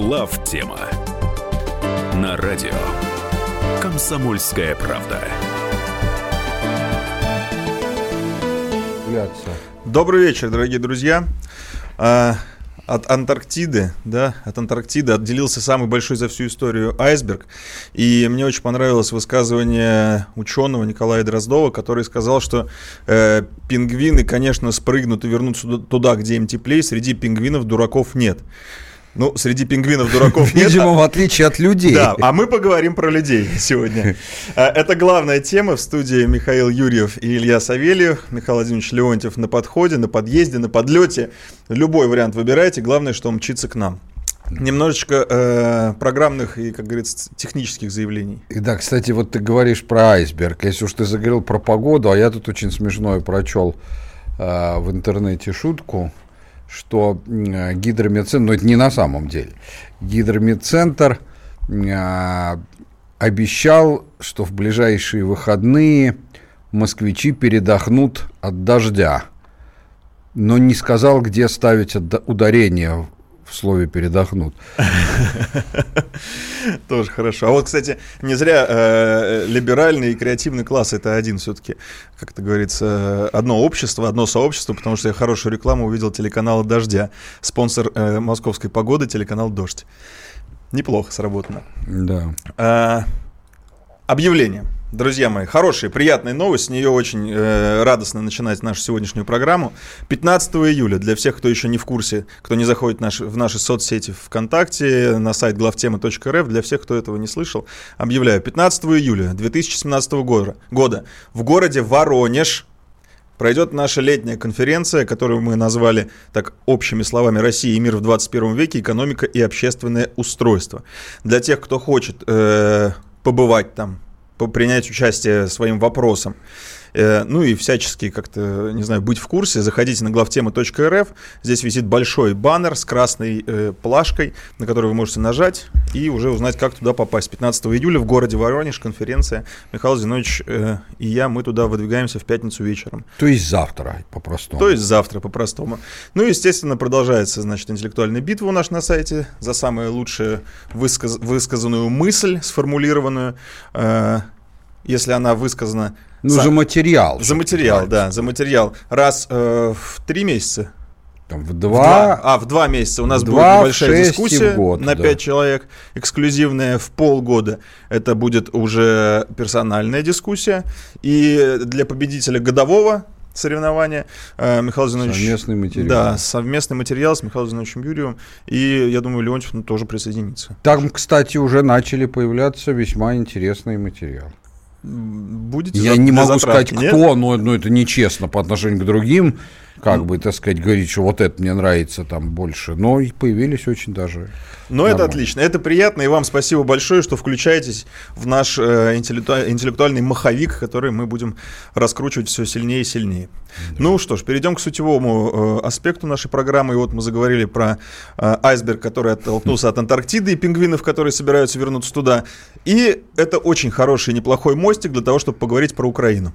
Глав тема на радио Комсомольская правда. Добрый вечер, дорогие друзья. А, от Антарктиды, да, от Антарктиды отделился самый большой за всю историю айсберг. И мне очень понравилось высказывание ученого Николая Дроздова, который сказал, что э, пингвины, конечно, спрыгнут и вернутся туда, где им теплее. Среди пингвинов дураков нет. Ну, среди пингвинов дураков нет. Видимо, в отличие от людей. Да, а мы поговорим про людей сегодня. А, это главная тема в студии Михаил Юрьев и Илья Савельев. Михаил Владимирович Леонтьев на подходе, на подъезде, на подлете. Любой вариант выбирайте. Главное, что он мчится к нам. Немножечко э, программных и, как говорится, технических заявлений. И да, кстати, вот ты говоришь про айсберг. Если уж ты заговорил про погоду, а я тут очень смешное прочел э, в интернете шутку что гидромедцентр, но это не на самом деле, гидромедцентр а, обещал, что в ближайшие выходные москвичи передохнут от дождя, но не сказал, где ставить ударение в слове передохнут. Тоже хорошо. А вот, кстати, не зря э, либеральный и креативный класс это один все-таки, как это говорится, одно общество, одно сообщество, потому что я хорошую рекламу увидел телеканала Дождя. Спонсор э, московской погоды телеканал Дождь. Неплохо сработано. Да. А, объявление. Друзья мои, хорошая, приятная новость, с нее очень э, радостно начинать нашу сегодняшнюю программу. 15 июля, для всех, кто еще не в курсе, кто не заходит в наши, в наши соцсети ВКонтакте, на сайт главтема.рф, для всех, кто этого не слышал, объявляю, 15 июля 2017 года, года в городе Воронеж пройдет наша летняя конференция, которую мы назвали так общими словами «Россия и мир в 21 веке. Экономика и общественное устройство». Для тех, кто хочет э, побывать там, принять участие своим вопросом. Э, ну и всячески как-то, не знаю, быть в курсе, заходите на главтема.рф. Здесь висит большой баннер с красной э, плашкой, на который вы можете нажать и уже узнать, как туда попасть. 15 июля в городе Воронеж конференция. Михаил Зинович э, и я, мы туда выдвигаемся в пятницу вечером. То есть завтра, по-простому. То есть завтра, по-простому. Ну и, естественно, продолжается, значит, интеллектуальная битва у нас на сайте за самую лучшую высказ- высказанную мысль, сформулированную. Э, если она высказана ну, за, за материал. За материал, да, за материал. Раз э, в три месяца. Там в два, в два. А, в два месяца у нас будет небольшая дискуссия год, на пять да. человек, эксклюзивная в полгода. Это будет уже персональная дискуссия. И для победителя годового соревнования. Э, Михаил Зинович... Совместный материал. Да, совместный материал с Михаилом Зиновичем Юрьевым. И я думаю, Леонтьев ну, тоже присоединится. Там, кстати, уже начали появляться весьма интересные материалы будете Я за, не могу сказать, нет? кто, но, но это нечестно по отношению к другим, как бы, так сказать, говорить, что вот это мне нравится там больше. Но и появились очень даже. Но это отлично, это приятно, и вам спасибо большое, что включаетесь в наш э, интеллектуальный маховик, который мы будем раскручивать все сильнее и сильнее. Да. Ну что ж, перейдем к сутевому э, аспекту нашей программы. И вот мы заговорили про э, айсберг, который оттолкнулся от Антарктиды, и пингвинов, которые собираются вернуться туда. И это очень хороший, неплохой мостик для того, чтобы поговорить про Украину.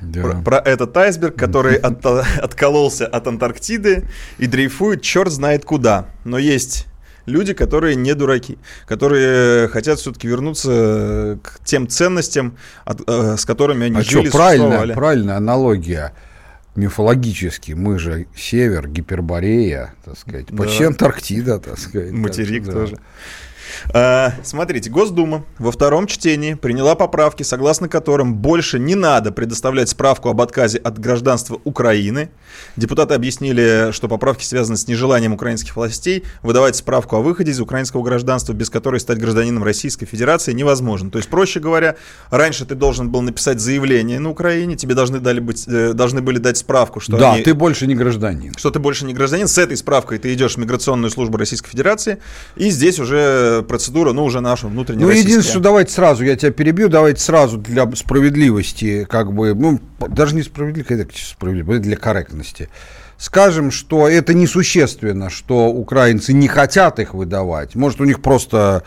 Да. Про, про этот айсберг, который от, откололся от Антарктиды и дрейфует черт знает куда. Но есть люди, которые не дураки, которые хотят все-таки вернуться к тем ценностям, от, э, с которыми они а жили, что, правильная, правильная аналогия мифологически. Мы же север, Гиперборея, так сказать, почти да. Антарктида, так сказать. Материк так, тоже. Да. А, смотрите, Госдума во втором чтении приняла поправки, согласно которым больше не надо предоставлять справку об отказе от гражданства Украины. Депутаты объяснили, что поправки связаны с нежеланием украинских властей выдавать справку о выходе из украинского гражданства, без которой стать гражданином Российской Федерации невозможно. То есть, проще говоря, раньше ты должен был написать заявление на Украине, тебе должны, дали быть, э, должны были дать справку, что Да, они, ты больше не гражданин. Что ты больше не гражданин. С этой справкой ты идешь в миграционную службу Российской Федерации, и здесь уже процедура, ну, уже наша внутренняя Ну, единственное, что давайте сразу, я тебя перебью, давайте сразу для справедливости, как бы, ну, даже не справедливости, справедливости, для корректности. Скажем, что это несущественно, что украинцы не хотят их выдавать. Может, у них просто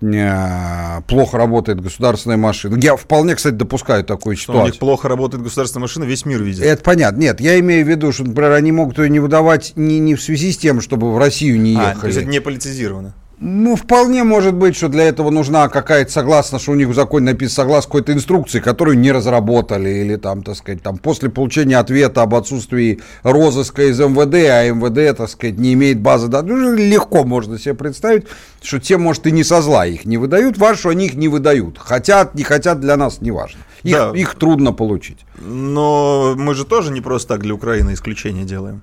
э, плохо работает государственная машина. Я вполне, кстати, допускаю такую что ситуацию. У них плохо работает государственная машина, весь мир видит. Это понятно. Нет, я имею в виду, что, например, они могут ее не выдавать не, не в связи с тем, чтобы в Россию не ехали. А, то есть это не политизировано. Ну, вполне может быть, что для этого нужна какая-то, согласно, что у них в законе написано, согласно какой-то инструкции, которую не разработали, или там, так сказать, там, после получения ответа об отсутствии розыска из МВД, а МВД, так сказать, не имеет базы данных, ну, легко можно себе представить, что те, может, и не со зла их не выдают, что они их не выдают. Хотят, не хотят, для нас не важно. Их, да. их трудно получить. Но мы же тоже не просто так для Украины исключение делаем.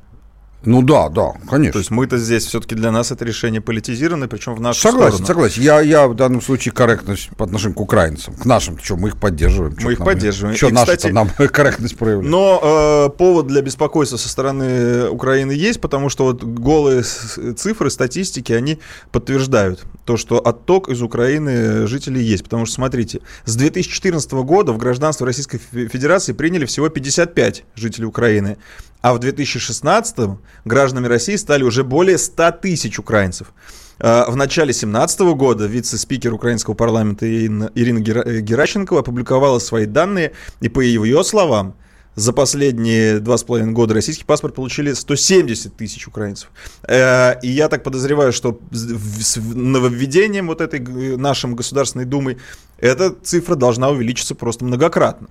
Ну да, да, конечно. То есть мы-то здесь все-таки для нас это решение политизировано, причем в нашу согласен, сторону. Согласен, Я, я в данном случае корректность по отношению к украинцам. К нашим, что мы их поддерживаем. Мы их нам, поддерживаем. Что наши кстати, нам корректность проявляют. Но э, повод для беспокойства со стороны Украины есть, потому что вот голые цифры, статистики, они подтверждают то, что отток из Украины жителей есть. Потому что, смотрите, с 2014 года в гражданство Российской Федерации приняли всего 55 жителей Украины а в 2016 гражданами России стали уже более 100 тысяч украинцев. А, в начале 2017 года вице-спикер украинского парламента Ирина, Геращенкова опубликовала свои данные, и по ее словам, за последние два с половиной года российский паспорт получили 170 тысяч украинцев. Э, и я так подозреваю, что с нововведением вот этой нашим Государственной Думой эта цифра должна увеличиться просто многократно.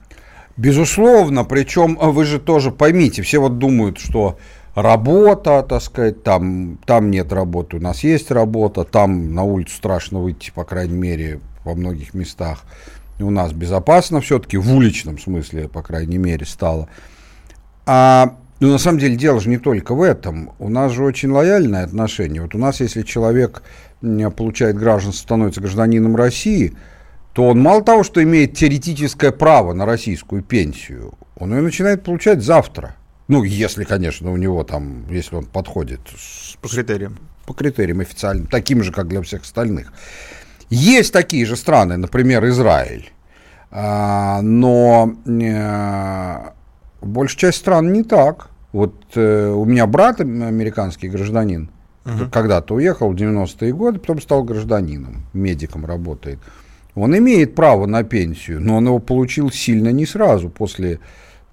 Безусловно, причем а, вы же тоже поймите, все вот думают, что работа, так сказать, там, там нет работы, у нас есть работа, там на улицу страшно выйти, по крайней мере, во многих местах. У нас безопасно все-таки, в уличном смысле, по крайней мере, стало. А ну, на самом деле, дело же не только в этом. У нас же очень лояльное отношение. Вот у нас, если человек получает гражданство, становится гражданином России – то он мало того, что имеет теоретическое право на российскую пенсию, он ее начинает получать завтра. Ну, если, конечно, у него там, если он подходит по критериям. По критериям официальным, таким же, как для всех остальных. Есть такие же страны, например, Израиль. А, но э, большая часть стран не так. Вот э, у меня брат американский гражданин, угу. когда-то уехал в 90-е годы, потом стал гражданином, медиком работает. Он имеет право на пенсию, но он его получил сильно не сразу после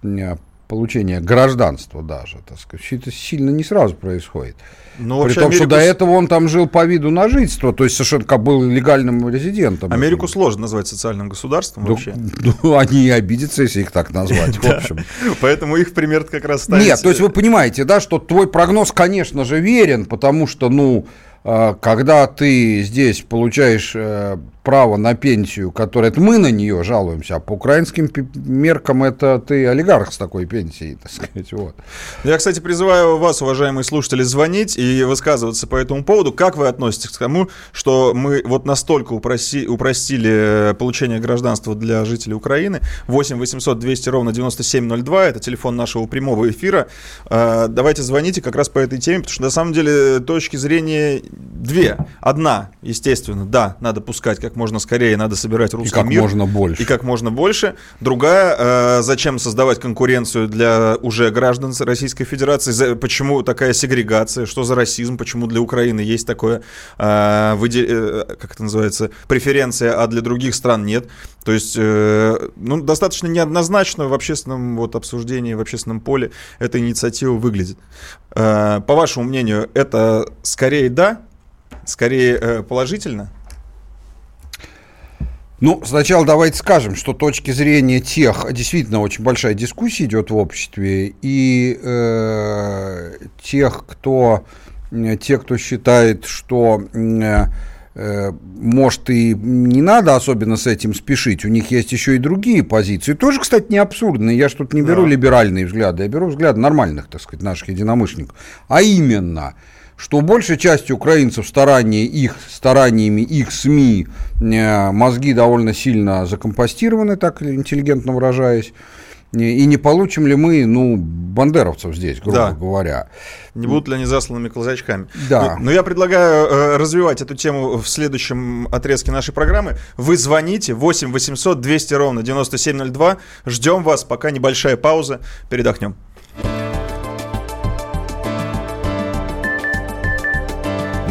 э, получения гражданства даже, так сказать. Это сильно не сразу происходит. Но При том, Америку... что до этого он там жил по виду на жительство, то есть совершенно как был легальным резидентом. Америку сложно назвать социальным государством да, вообще. Ну, они и обидятся, если их так назвать, в общем. Поэтому их пример как раз ставится. Нет, то есть вы понимаете, да, что твой прогноз, конечно же, верен, потому что, ну, э, когда ты здесь получаешь э, право на пенсию, которое это мы на нее жалуемся, а по украинским меркам это ты олигарх с такой пенсией, так сказать, вот. Я, кстати, призываю вас, уважаемые слушатели, звонить и высказываться по этому поводу. Как вы относитесь к тому, что мы вот настолько упроси, упростили получение гражданства для жителей Украины? 8 800 200 ровно 9702, это телефон нашего прямого эфира. А, давайте звоните как раз по этой теме, потому что на самом деле точки зрения две. Одна, естественно, да, надо пускать как можно скорее, надо собирать русский и как мир. можно больше. И как можно больше. Другая, э, зачем создавать конкуренцию для уже граждан Российской Федерации? За, почему такая сегрегация? Что за расизм? Почему для Украины есть такое, э, выде, э, как это называется, преференция, а для других стран нет? То есть, э, ну, достаточно неоднозначно в общественном вот, обсуждении, в общественном поле эта инициатива выглядит. Э, по вашему мнению, это скорее да, скорее э, положительно? Ну, сначала давайте скажем, что точки зрения тех, действительно очень большая дискуссия идет в обществе, и э, тех, кто, те, кто считает, что э, может и не надо особенно с этим спешить, у них есть еще и другие позиции, тоже, кстати, не абсурдные, я тут не беру да. либеральные взгляды, я беру взгляды нормальных, так сказать, наших единомышленников, а именно – что большей части украинцев старания их, стараниями их СМИ э, мозги довольно сильно закомпостированы, так интеллигентно выражаясь, и не получим ли мы, ну, бандеровцев здесь, грубо да. говоря. Не будут ли они засланными казачками? Да. Но, но я предлагаю э, развивать эту тему в следующем отрезке нашей программы. Вы звоните 8 800 200 ровно 9702. Ждем вас, пока небольшая пауза. Передохнем.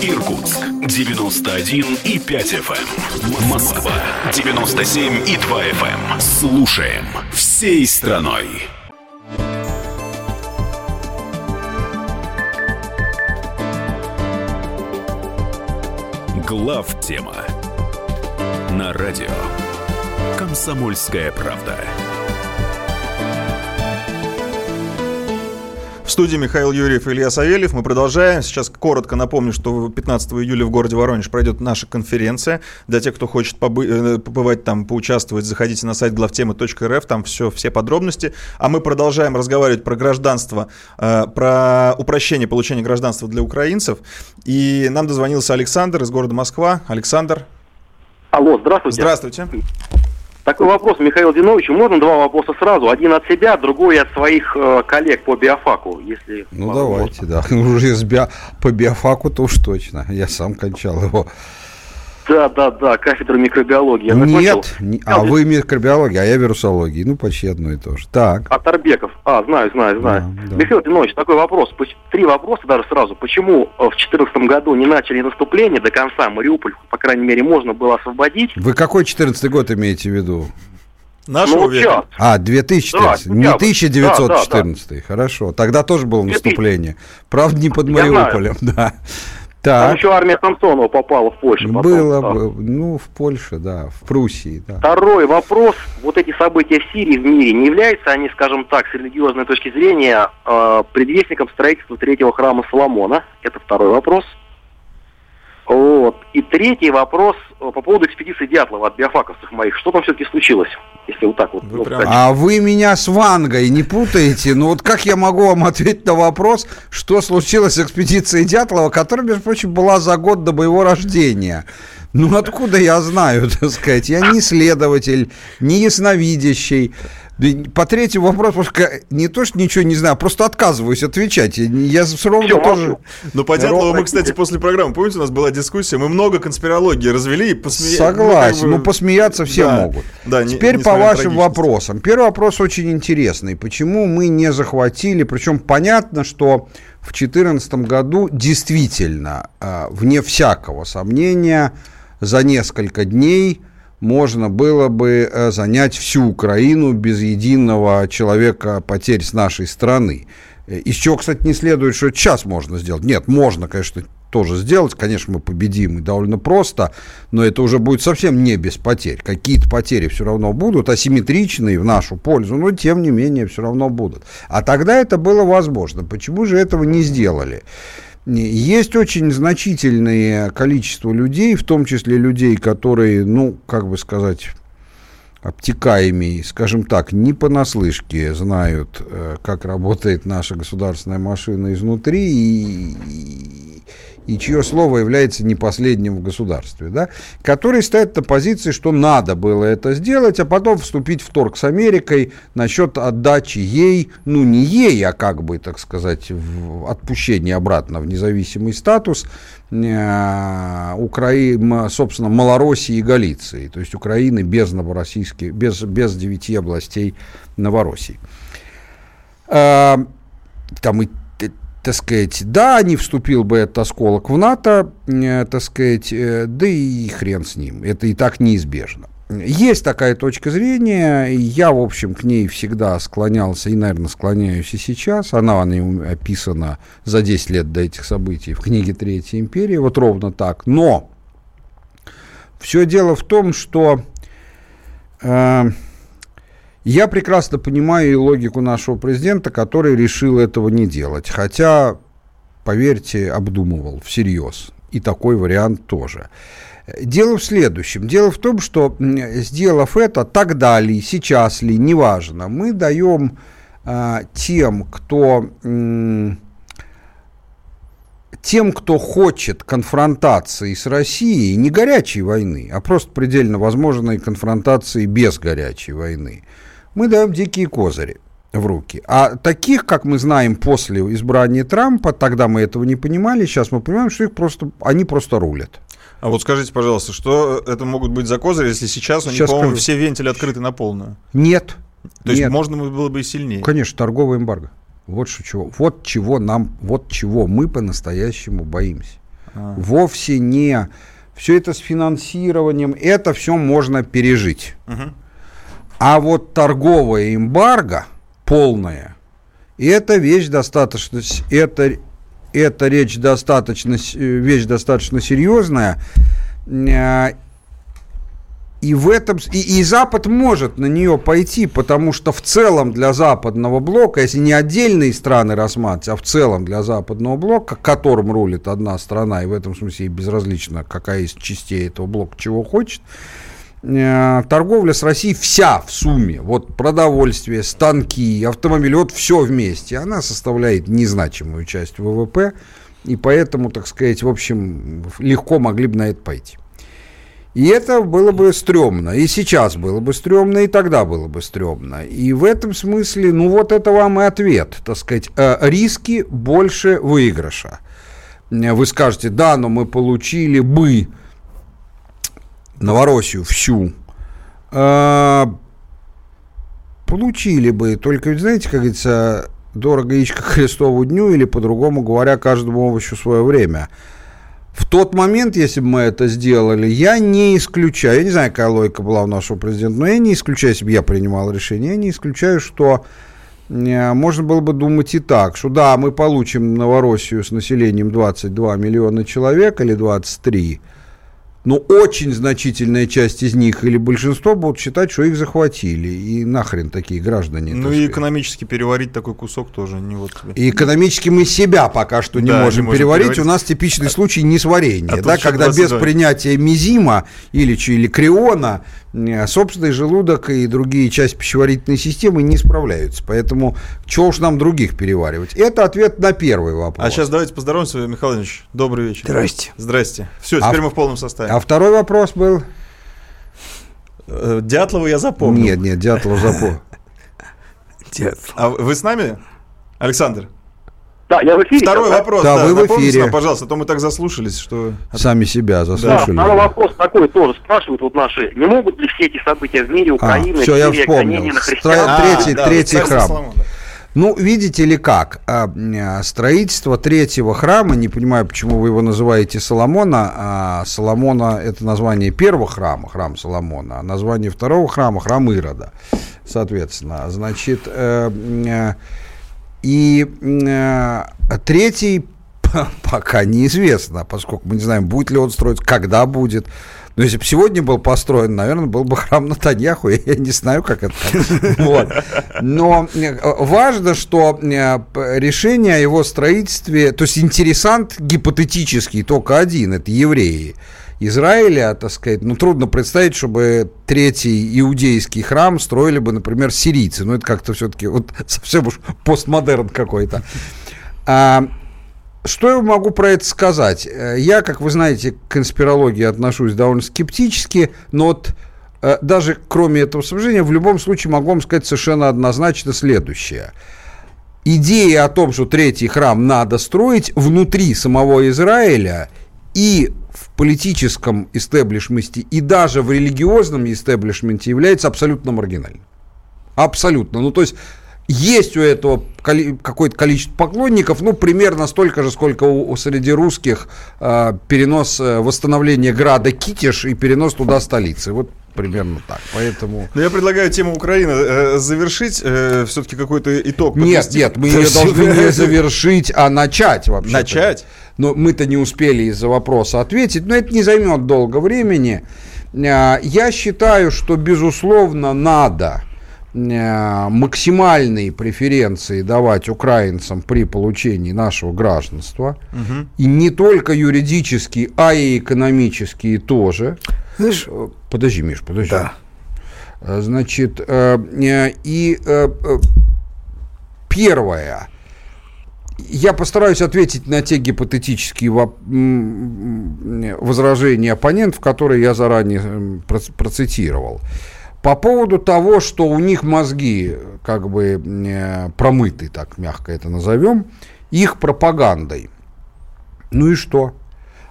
Эм. Иркутск 91 и 5 FM. Эм. Москва 97 и 2 FM. Слушаем всей страной. Глав тема на радио Комсомольская правда. В студии Михаил Юрьев и Илья Савельев. Мы продолжаем. Сейчас коротко напомню, что 15 июля в городе Воронеж пройдет наша конференция. Для тех, кто хочет побы- э, побывать там, поучаствовать, заходите на сайт главтемы.рф, там все, все подробности. А мы продолжаем разговаривать про гражданство, э, про упрощение получения гражданства для украинцев. И нам дозвонился Александр из города Москва. Александр. Алло, здравствуйте. Здравствуйте. Такой вопрос Михаил Диновичу. Можно два вопроса сразу? Один от себя, другой от своих э, коллег по биофаку, если... Ну, возможно. давайте, да. Уже с био... по биофаку то уж точно. Я сам кончал его. Да, да, да, кафедра микробиологии. Я Нет, не, а вы микробиология, а я вирусология. Ну, почти одно и то же. Так. А Тарбеков. А, знаю, знаю, знаю. Да, да. Михаил Динович, такой вопрос. Три вопроса даже сразу. Почему э, в 2014 году не начали наступление до конца? Мариуполь, по крайней мере, можно было освободить. Вы какой 14 год имеете в виду? Нашего ну, века. А, 2014. Да, не 1914. Да, да, Хорошо. Тогда тоже было наступление. Правда, не под Мариуполем, да. Так. Там еще армия Самсонова попала в Польшу. Потом, Было бы, ну, в Польше, да, в Пруссии, да. Второй вопрос. Вот эти события в Сирии, в мире, не являются они, скажем так, с религиозной точки зрения, э, предвестником строительства третьего храма Соломона? Это второй вопрос. Вот. И третий вопрос э, по поводу экспедиции Дятлова от биофаковцев моих. Что там все-таки случилось? Если вот так вот. Вы ну, прям... А вы меня с Вангой не путаете? Ну вот как я могу вам ответить на вопрос, что случилось с экспедицией Дятлова, которая, между прочим, была за год до моего рождения? Ну откуда я знаю, так сказать? Я не исследователь, не ясновидящий. По третьему вопросу не то, что ничего не знаю, просто отказываюсь отвечать. Я все равно все, тоже... Ну, по Дятлову мы, кстати, после программы, помните, у нас была дискуссия, мы много конспирологии развели и посмеялись. Согласен, ну, как бы... ну посмеяться все да, могут. Да, Теперь не, по вашим вопросам. Первый вопрос очень интересный. Почему мы не захватили, причем понятно, что в 2014 году действительно, а, вне всякого сомнения, за несколько дней можно было бы э, занять всю Украину без единого человека потерь с нашей стороны. Э, из чего, кстати, не следует, что сейчас можно сделать. Нет, можно, конечно, тоже сделать. Конечно, мы победим и довольно просто, но это уже будет совсем не без потерь. Какие-то потери все равно будут, асимметричные в нашу пользу, но тем не менее все равно будут. А тогда это было возможно. Почему же этого не сделали? Есть очень значительное количество людей, в том числе людей, которые, ну, как бы сказать, обтекаемые, скажем так, не понаслышке знают, э, как работает наша государственная машина изнутри и, и чье слово является не последним в государстве, да, которые стоят на позиции, что надо было это сделать, а потом вступить в торг с Америкой насчет отдачи ей, ну не ей, а как бы, так сказать, в отпущение обратно в независимый статус э, Украины, собственно, Малороссии и Галиции, то есть Украины без новороссийских, без, без девяти областей Новороссии. Э, там и так сказать, да, не вступил бы этот осколок в НАТО, э, так сказать, э, да и хрен с ним, это и так неизбежно. Есть такая точка зрения, я, в общем, к ней всегда склонялся и, наверное, склоняюсь и сейчас. Она, она описана за 10 лет до этих событий в книге «Третья империя», вот ровно так. Но все дело в том, что э, я прекрасно понимаю и логику нашего президента, который решил этого не делать. Хотя, поверьте, обдумывал всерьез. И такой вариант тоже. Дело в следующем. Дело в том, что сделав это, тогда ли, сейчас ли, неважно, мы даем а, тем, кто... М- тем, кто хочет конфронтации с Россией, не горячей войны, а просто предельно возможной конфронтации без горячей войны, мы даем дикие козыри в руки. А таких, как мы знаем после избрания Трампа, тогда мы этого не понимали, сейчас мы понимаем, что их просто, они просто рулят. А вот скажите, пожалуйста, что это могут быть за козыри, если сейчас у них, по-моему, все вентили открыты на полную? Нет. То есть Нет. можно было бы и сильнее. Конечно, торговая эмбарго. Вот что чего. Вот чего нам, вот чего мы по-настоящему боимся. А. Вовсе не все это с финансированием, это все можно пережить. Мгм. А вот торговая эмбарго полная, это вещь достаточно, это, это речь достаточно, э, вещь достаточно серьезная. Э, И в этом и, и Запад может на нее пойти, потому что в целом для западного блока, если не отдельные страны рассматривать, а в целом для западного блока, которым рулит одна страна, и в этом смысле безразлично, какая из частей этого блока чего хочет, торговля с Россией вся в сумме, вот продовольствие, станки, автомобили, вот все вместе, она составляет незначимую часть ВВП, и поэтому, так сказать, в общем, легко могли бы на это пойти. И это было бы стрёмно. И сейчас было бы стрёмно, и тогда было бы стрёмно. И в этом смысле, ну вот это вам и ответ, так сказать, э, риски больше выигрыша. Э, Вы скажете, да, но мы получили бы Новороссию всю. Э, Получили бы, только знаете, как говорится, дорого яичко Христову дню, или по-другому говоря, каждому овощу свое время. В тот момент, если бы мы это сделали, я не исключаю, я не знаю, какая логика была у нашего президента, но я не исключаю, если бы я принимал решение, я не исключаю, что э, можно было бы думать и так, что да, мы получим Новороссию с населением 22 миллиона человек или 23, но очень значительная часть из них или большинство будут считать, что их захватили. И нахрен такие граждане. Ну так и сказать. экономически переварить такой кусок тоже не вот тебе. И экономически мы себя пока что не Да, не можем можем переварить. переварить. У нас типичный случай несварения. А да, когда без 22. принятия мизима или, или криона собственный желудок и другие части пищеварительной системы не справляются. Поэтому чего уж нам других переваривать? Это ответ на первый вопрос. А сейчас давайте поздороваемся, Михаил Ильич. Добрый вечер. Здрасте. Здрасте. Все, А теперь в- мы в полном составе. А второй вопрос был? Э, Дятлова я запомнил. Нет, нет, Дятлов запомнил. Дед. А вы с нами, Александр? Да, я в эфире. Второй да? вопрос. Да, вы в эфире. нам, пожалуйста, а то мы так заслушались, что... Сами себя Да, заслушали. второй вопрос такой тоже спрашивают вот наши. Не могут ли все эти события в мире, Украины, всё, А, я Сирия, вспомнил. Стра- христиан? А, третий- да, третий храм. Соломона, да. Ну, видите ли как, а, м, строительство третьего храма, не понимаю, почему вы его называете Соломона, а Соломона – это название первого храма, храм Соломона, а название второго храма – храм Ирода, соответственно. Значит, э, э, и э, третий пока неизвестно, поскольку мы не знаем, будет ли он строиться, когда будет. Но если бы сегодня был построен, наверное, был бы храм Натаньяху. Я, я не знаю, как это. Вот. Но э, важно, что э, решение о его строительстве, то есть интересант гипотетический только один, это евреи. Израиля, так сказать, ну, трудно представить, чтобы третий иудейский храм строили бы, например, сирийцы. Ну, это как-то все-таки вот совсем уж постмодерн какой-то. А, что я могу про это сказать? Э, Я, как вы знаете, к конспирологии отношусь довольно скептически, но вот э, даже кроме этого соображения, в любом случае могу вам сказать совершенно однозначно следующее. Идея о том, что третий храм надо строить внутри самого Израиля и в политическом истеблишменте, и даже в религиозном истеблишменте является абсолютно маргинальной. Абсолютно. Ну, то есть есть у этого какое-то количество поклонников, ну, примерно столько же, сколько у, у среди русских э, перенос, э, восстановление града Китиш и перенос туда столицы. Вот примерно так. Поэтому... Ну, я предлагаю тему Украины э, завершить, все-таки какой-то итог. Нет, подвести. нет, мы ее должны не завершить, а начать вообще. Начать? Но мы-то не успели из-за вопроса ответить, но это не займет долго времени. А, Я считаю, что, безусловно, надо максимальные преференции давать украинцам при получении нашего гражданства. И не только юридические, а и экономические тоже. Знаешь, Э, Подожди, Миш, подожди. Да. Э, Значит, э, э, и э, э, первое. Я постараюсь ответить на те гипотетические возражения оппонентов, которые я заранее процитировал. По поводу того, что у них мозги как бы э, промыты, так мягко это назовем, их пропагандой. Ну и что?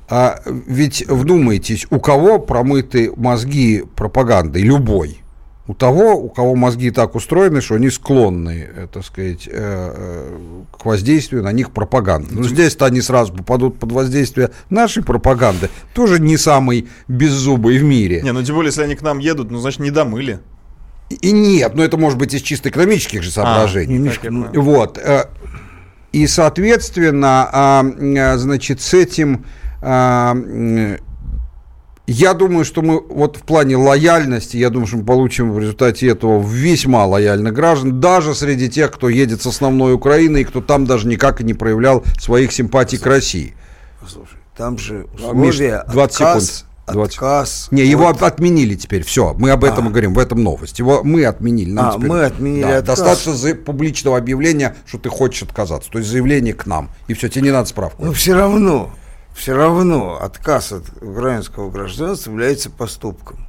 А ведь вдумайтесь, у кого промыты мозги пропагандой, любой, у того, у кого мозги так устроены, что они склонны, э, так сказать, э, э, к воздействию на них пропаганды. Но здесь-то они сразу попадут под воздействие нашей пропаганды, тоже не самый беззубый в мире. Не, ну тем более, если они к нам едут, ну, значит, не домыли. И нет, но это может быть из чисто экономических же соображений. немножко, я понял. вот. э, И, соответственно, а, значит, с этим а, я думаю, что мы вот в плане лояльности, я думаю, что мы получим в результате этого весьма лояльных граждан, даже среди тех, кто едет с основной Украины и кто там даже никак и не проявлял своих симпатий к России. Слушай, там же А, Миш, условия 20 отказ, секунд. 20. отказ. Не, его от- от- отменили теперь, все, мы об этом и говорим, в этом новость. Его мы отменили. нам А, теперь- мы отменили Да, отказ. Достаточно за- публичного объявления, что ты хочешь отказаться, то есть заявление к нам, и все, тебе не надо справку. Но все равно, все равно отказ от украинского гражданства является поступком.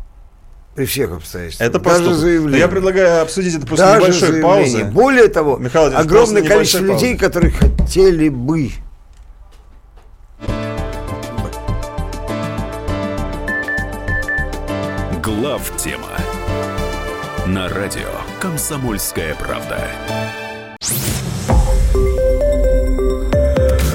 При всех обстоятельствах. Это Даже поступок. заявление. Я предлагаю обсудить это после Даже небольшой заявление. паузы. Более того, Михаил огромное количество небольшой людей, паузы. которые хотели бы Глав тема на радио Комсомольская правда.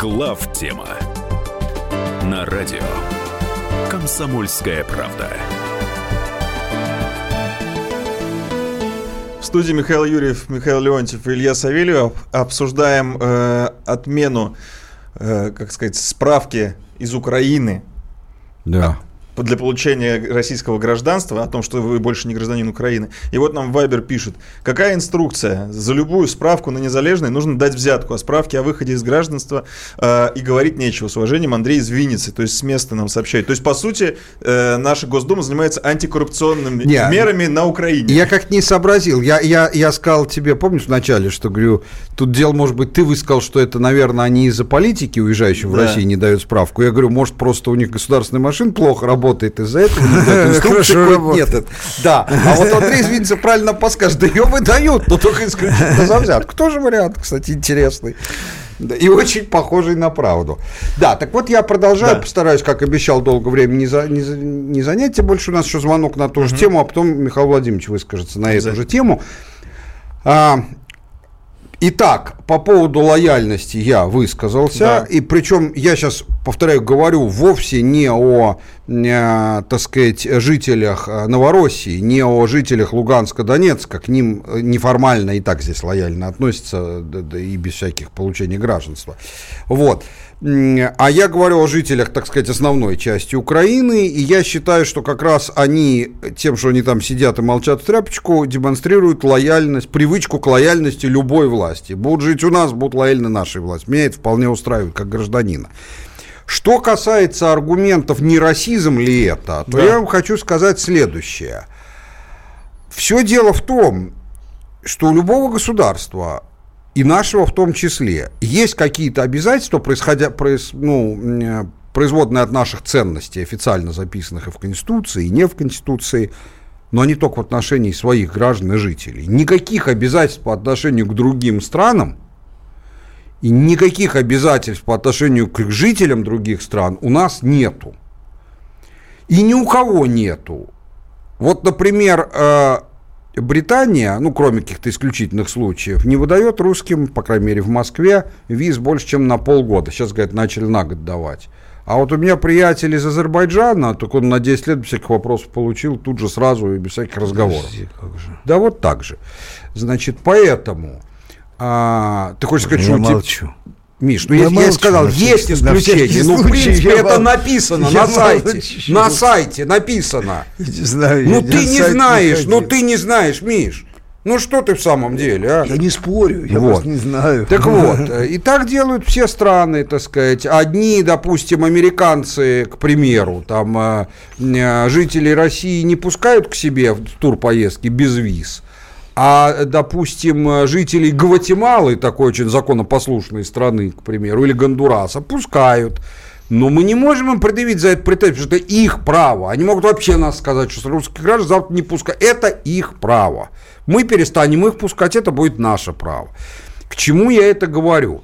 Глав тема на радио Комсомольская правда. В студии Михаил Юрьев, Михаил Леонтьев и Илья Савельев обсуждаем э, отмену, э, как сказать, справки из Украины Да. Для получения российского гражданства, о том, что вы больше не гражданин Украины. И вот нам Вайбер пишет, какая инструкция? За любую справку на незалежный нужно дать взятку, а справки о выходе из гражданства э, и говорить нечего. С уважением, Андрей из Винницы, то есть с места нам сообщает. То есть, по сути, э, наша Госдума занимается антикоррупционными Не, мерами на Украине. Я как не сообразил. Я, я, я сказал тебе, помнишь вначале, что говорю, тут дело, может быть, ты высказал, что это, наверное, они из-за политики, уезжающих в Да. Россию, не дают справку. Я говорю, может, просто у них государственная машина плохо работает из-за этого, инструкции работает. нет. Да, а вот Андрей Звинцев правильно подскажет, да ее выдают, но только исключительно за взятку. Тоже вариант, кстати, интересный. И очень похожий на правду. Да, так вот я продолжаю, Да. постараюсь, как обещал, долго времени не, за- не, не занять. Тем больше у нас еще звонок на ту же тему, а потом Михаил Владимирович выскажется на эту же тему. А, Итак, по поводу лояльности я высказался, Да. и причем я сейчас, повторяю, говорю вовсе не о, э, так сказать, жителях э, Новороссии, не о жителях Луганска, Донецка, к ним э, неформально и так здесь лояльно относятся, да- да и без всяких получений гражданства. Вот. А я говорю о жителях, так сказать, основной части Украины, и я считаю, что как раз они, тем, что они там сидят и молчат в тряпочку, демонстрируют лояльность, привычку к лояльности любой власти. Будут жить у нас, будут лояльны нашей власти. Меня это вполне устраивает как гражданина. Что касается аргументов, не расизм ли это, то Да. я вам хочу сказать следующее. Все дело в том, что у любого государства, и нашего в том числе, есть какие-то обязательства, происходя, проис- ну, э, производные от наших ценностей, официально записанных и в Конституции, и не в Конституции, но они только в отношении своих граждан и жителей. Никаких обязательств по отношению к другим странам и никаких обязательств по отношению к жителям других стран у нас нету. И ни у кого нету. Вот, например, э, Британия, ну, кроме каких-то исключительных случаев, не выдает русским, по крайней мере, в Москве, виз больше, чем на полгода. Сейчас, говорят, начали на год давать. А вот у меня приятель из Азербайджана, так он на 10 лет без всяких вопросов получил, тут же сразу и без всяких разговоров. Подожди, как же. Да вот так же. Значит, поэтому... а, ты хочешь сказать, Я что у тебя- молчу. Миш, ну Я я, я молчу, сказал, на всякий- есть исключения. Ну, в принципе, я это мол- написано я на сайте. молчу. На сайте написано. Я не знаю, Ну я ты не знаешь, ну ходил. ты не знаешь, Миш. Ну что ты в самом деле, а? Я не спорю, я Вот. просто не знаю. Так вот, э, и так делают все страны, так сказать. Одни, допустим, американцы, к примеру, там э, э, жители России не пускают к себе в турпоездки без виз. А, допустим, жителей Гватемалы, такой очень законопослушной страны, к примеру, или Гондураса, пускают. Но мы не можем им предъявить за это претензию, потому что это их право. Они могут вообще нас сказать, что русских граждан завтра не пускать. Это их право. Мы перестанем их пускать, это будет наше право. К чему я это говорю?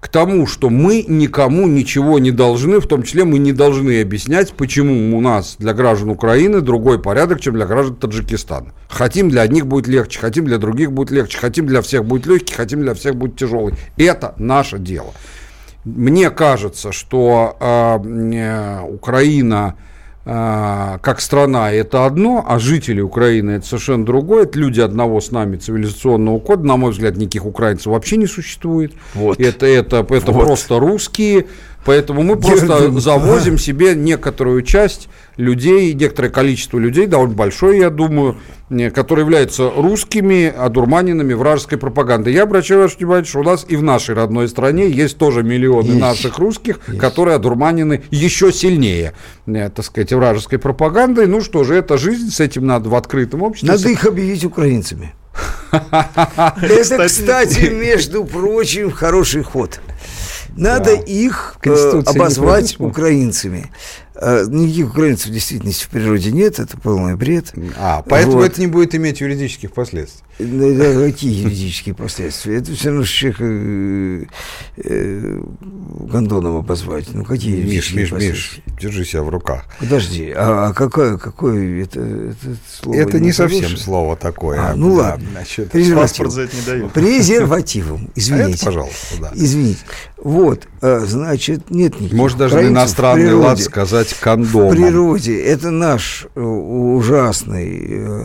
К тому, что мы никому ничего не должны, в том числе мы не должны объяснять, почему у нас для граждан Украины другой порядок, чем для граждан Таджикистана. Хотим для одних будет легче, хотим для других будет легче, хотим для всех будет легкий, хотим для всех будет тяжелый. Это наше дело. Мне кажется, что э, э, Украина как страна это одно, а жители Украины это совершенно другое. Это люди одного с нами цивилизационного кода. На мой взгляд, никаких украинцев вообще не существует. Вот. Это, это, это Вот. просто русские. Поэтому мы просто завозим себе некоторую часть людей, некоторое количество людей, довольно большое, я думаю, не, которые являются русскими, одурманенными вражеской пропагандой. Я обращаю ваше внимание, что у нас и в нашей родной стране есть тоже миллионы Есть. наших русских, которые одурманены еще сильнее, э, так сказать, вражеской пропагандой. Ну что же, это жизнь, с этим надо в открытом обществе. Надо их объявить украинцами. Это, кстати, между прочим, хороший ход. Надо их э, обозвать украинцами. Э, Никаких украинцев в действительности в природе нет, это полный бред. А, поэтому Вот. это не будет иметь юридических последствий. Да, да, Какие юридические последствия? Это все равно, человека э, э, гондоном обозвать. Ну, какие Миш, юридические Миш, Миш, последствия? держи себя в руках. Подожди, а, а какое, какое это, это слово? это не совсем хорошее? слово такое. А, ну Да, ладно. значит, Презерватив. Паспорт за это не дают. Презервативом, а извините. это, пожалуйста, да. Извините. Вот, э, значит, нет никаких Может даже на в иностранный лад сказать В кондомом. природе это наш э, ужасный, э,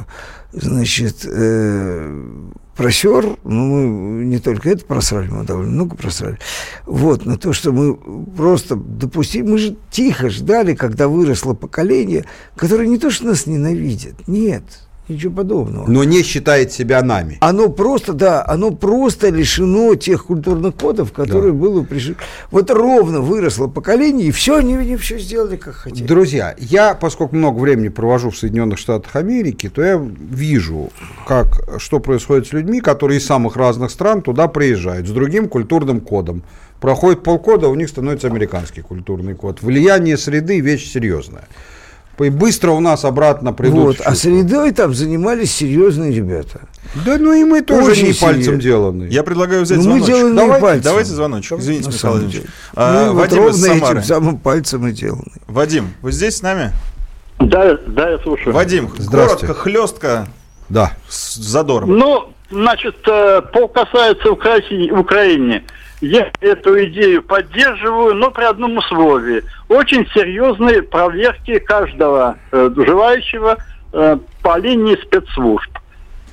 значит, э, просер. Ну, мы не только это просрали, мы довольно много просрали. Вот, но то, что мы просто допустили, мы же тихо ждали, когда выросло поколение, которое не то, что нас ненавидит, нет, ничего подобного. Но не считает себя нами. Оно просто, да, оно просто лишено тех культурных кодов, которые было пришли. Вот ровно выросло поколение, и все, они, они все сделали, как хотели. Друзья, я, поскольку много времени провожу в Соединенных Штатах Америки, то я вижу, как, что происходит с людьми, которые из самых разных стран туда приезжают, с другим культурным кодом. Проходит полгода, у них становится американский культурный код. Влияние среды – вещь серьезная. И быстро у нас обратно придут. Вот, а средой там занимались серьезные ребята. Да ну и мы тоже Очень не пальцем серьезно. деланные. Я предлагаю взять Ну, мы звоночек. делаем давайте, пальцем. давайте звоночек. Извините, На Михаил Владимирович. А, Ну, вот Вадим из ровно этим самым пальцем и деланы. Вадим, вы здесь с нами? Да, да, я слушаю. Вадим, Здравствуйте. коротко, хлестко, Да. с задором. Ну, значит, э, по касается Украине, Украине, я эту идею поддерживаю, но при одном условии. Очень серьезные проверки каждого э, желающего э, по линии спецслужб.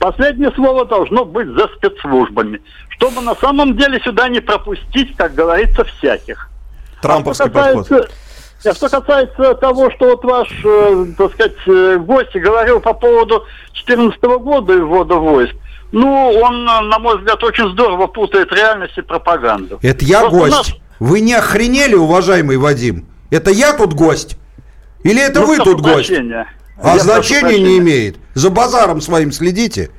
Последнее слово должно быть за спецслужбами, чтобы на самом деле сюда не пропустить, как говорится, всяких. Трамповский а что касается, подход. а что касается того, что вот ваш, э, так сказать, э, гость говорил по поводу 2014 года и ввода войск, ну, он, на мой взгляд, очень здорово путает реальность и пропаганду. Это я Просто гость. нас- Вы не охренели, уважаемый Вадим? Это я тут гость? Или это Ну, вы тут гость? прощения. А Я значения не имеет. За базаром своим следите.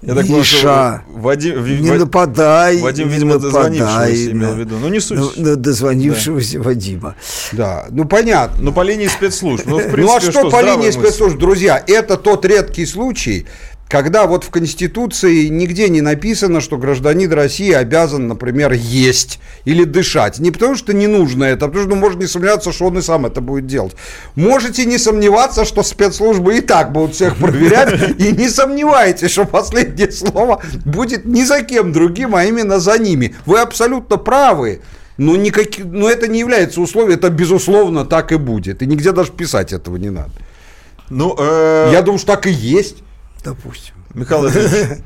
Я так что Миша, Вадим, Ви- Не Ва- нападай. Вадим, не видимо, нападай дозвонившегося имел в виду. Ну, не суть. на дозвонившегося Вадима. Да, ну понятно. Ну, по линии спецслужб. Ну, в принципе, ну а что, по здравая линии мысль. спецслужб, друзья, это тот редкий случай, когда вот в Конституции нигде не написано, что гражданин России обязан, например, есть или дышать. Не потому что не нужно это, а потому что ну, можно не сомневаться, что он и сам это будет делать. Можете не сомневаться, что спецслужбы и так будут всех проверять, и не сомневайтесь, что последнее слово будет не за кем другим, а именно за ними. Вы абсолютно правы. Но, никаки- но это не является условием, это безусловно так и будет. И нигде даже писать этого не надо. Ну, э, Я думаю, что так и есть. Допустим. Михаил Владимирович,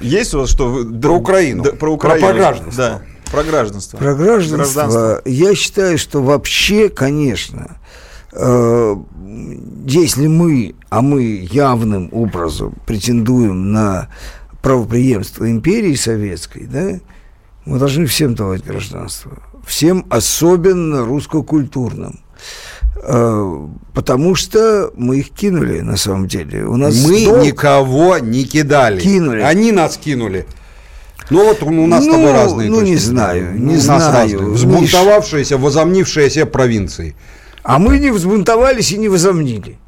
есть у вас что? вы- Про Украину. Да, про Украину. Про гражданство. Да, про гражданство. Про гражданство, я считаю, что вообще, конечно, э, если мы, а мы явным образом претендуем на правоприемства империи советской, да, мы должны всем давать гражданство. Всем, особенно русско-культурным. Э, потому что мы их кинули, на самом деле. У нас Мы долг- никого не кидали. Кинули. Они нас кинули. Ну вот у нас с Ну, тобой разные ну, точки не знаю, Ну, не у нас знаю. разные. Взбунтовавшиеся, возомнившиеся провинции. А мы не взбунтовались и не возомнили.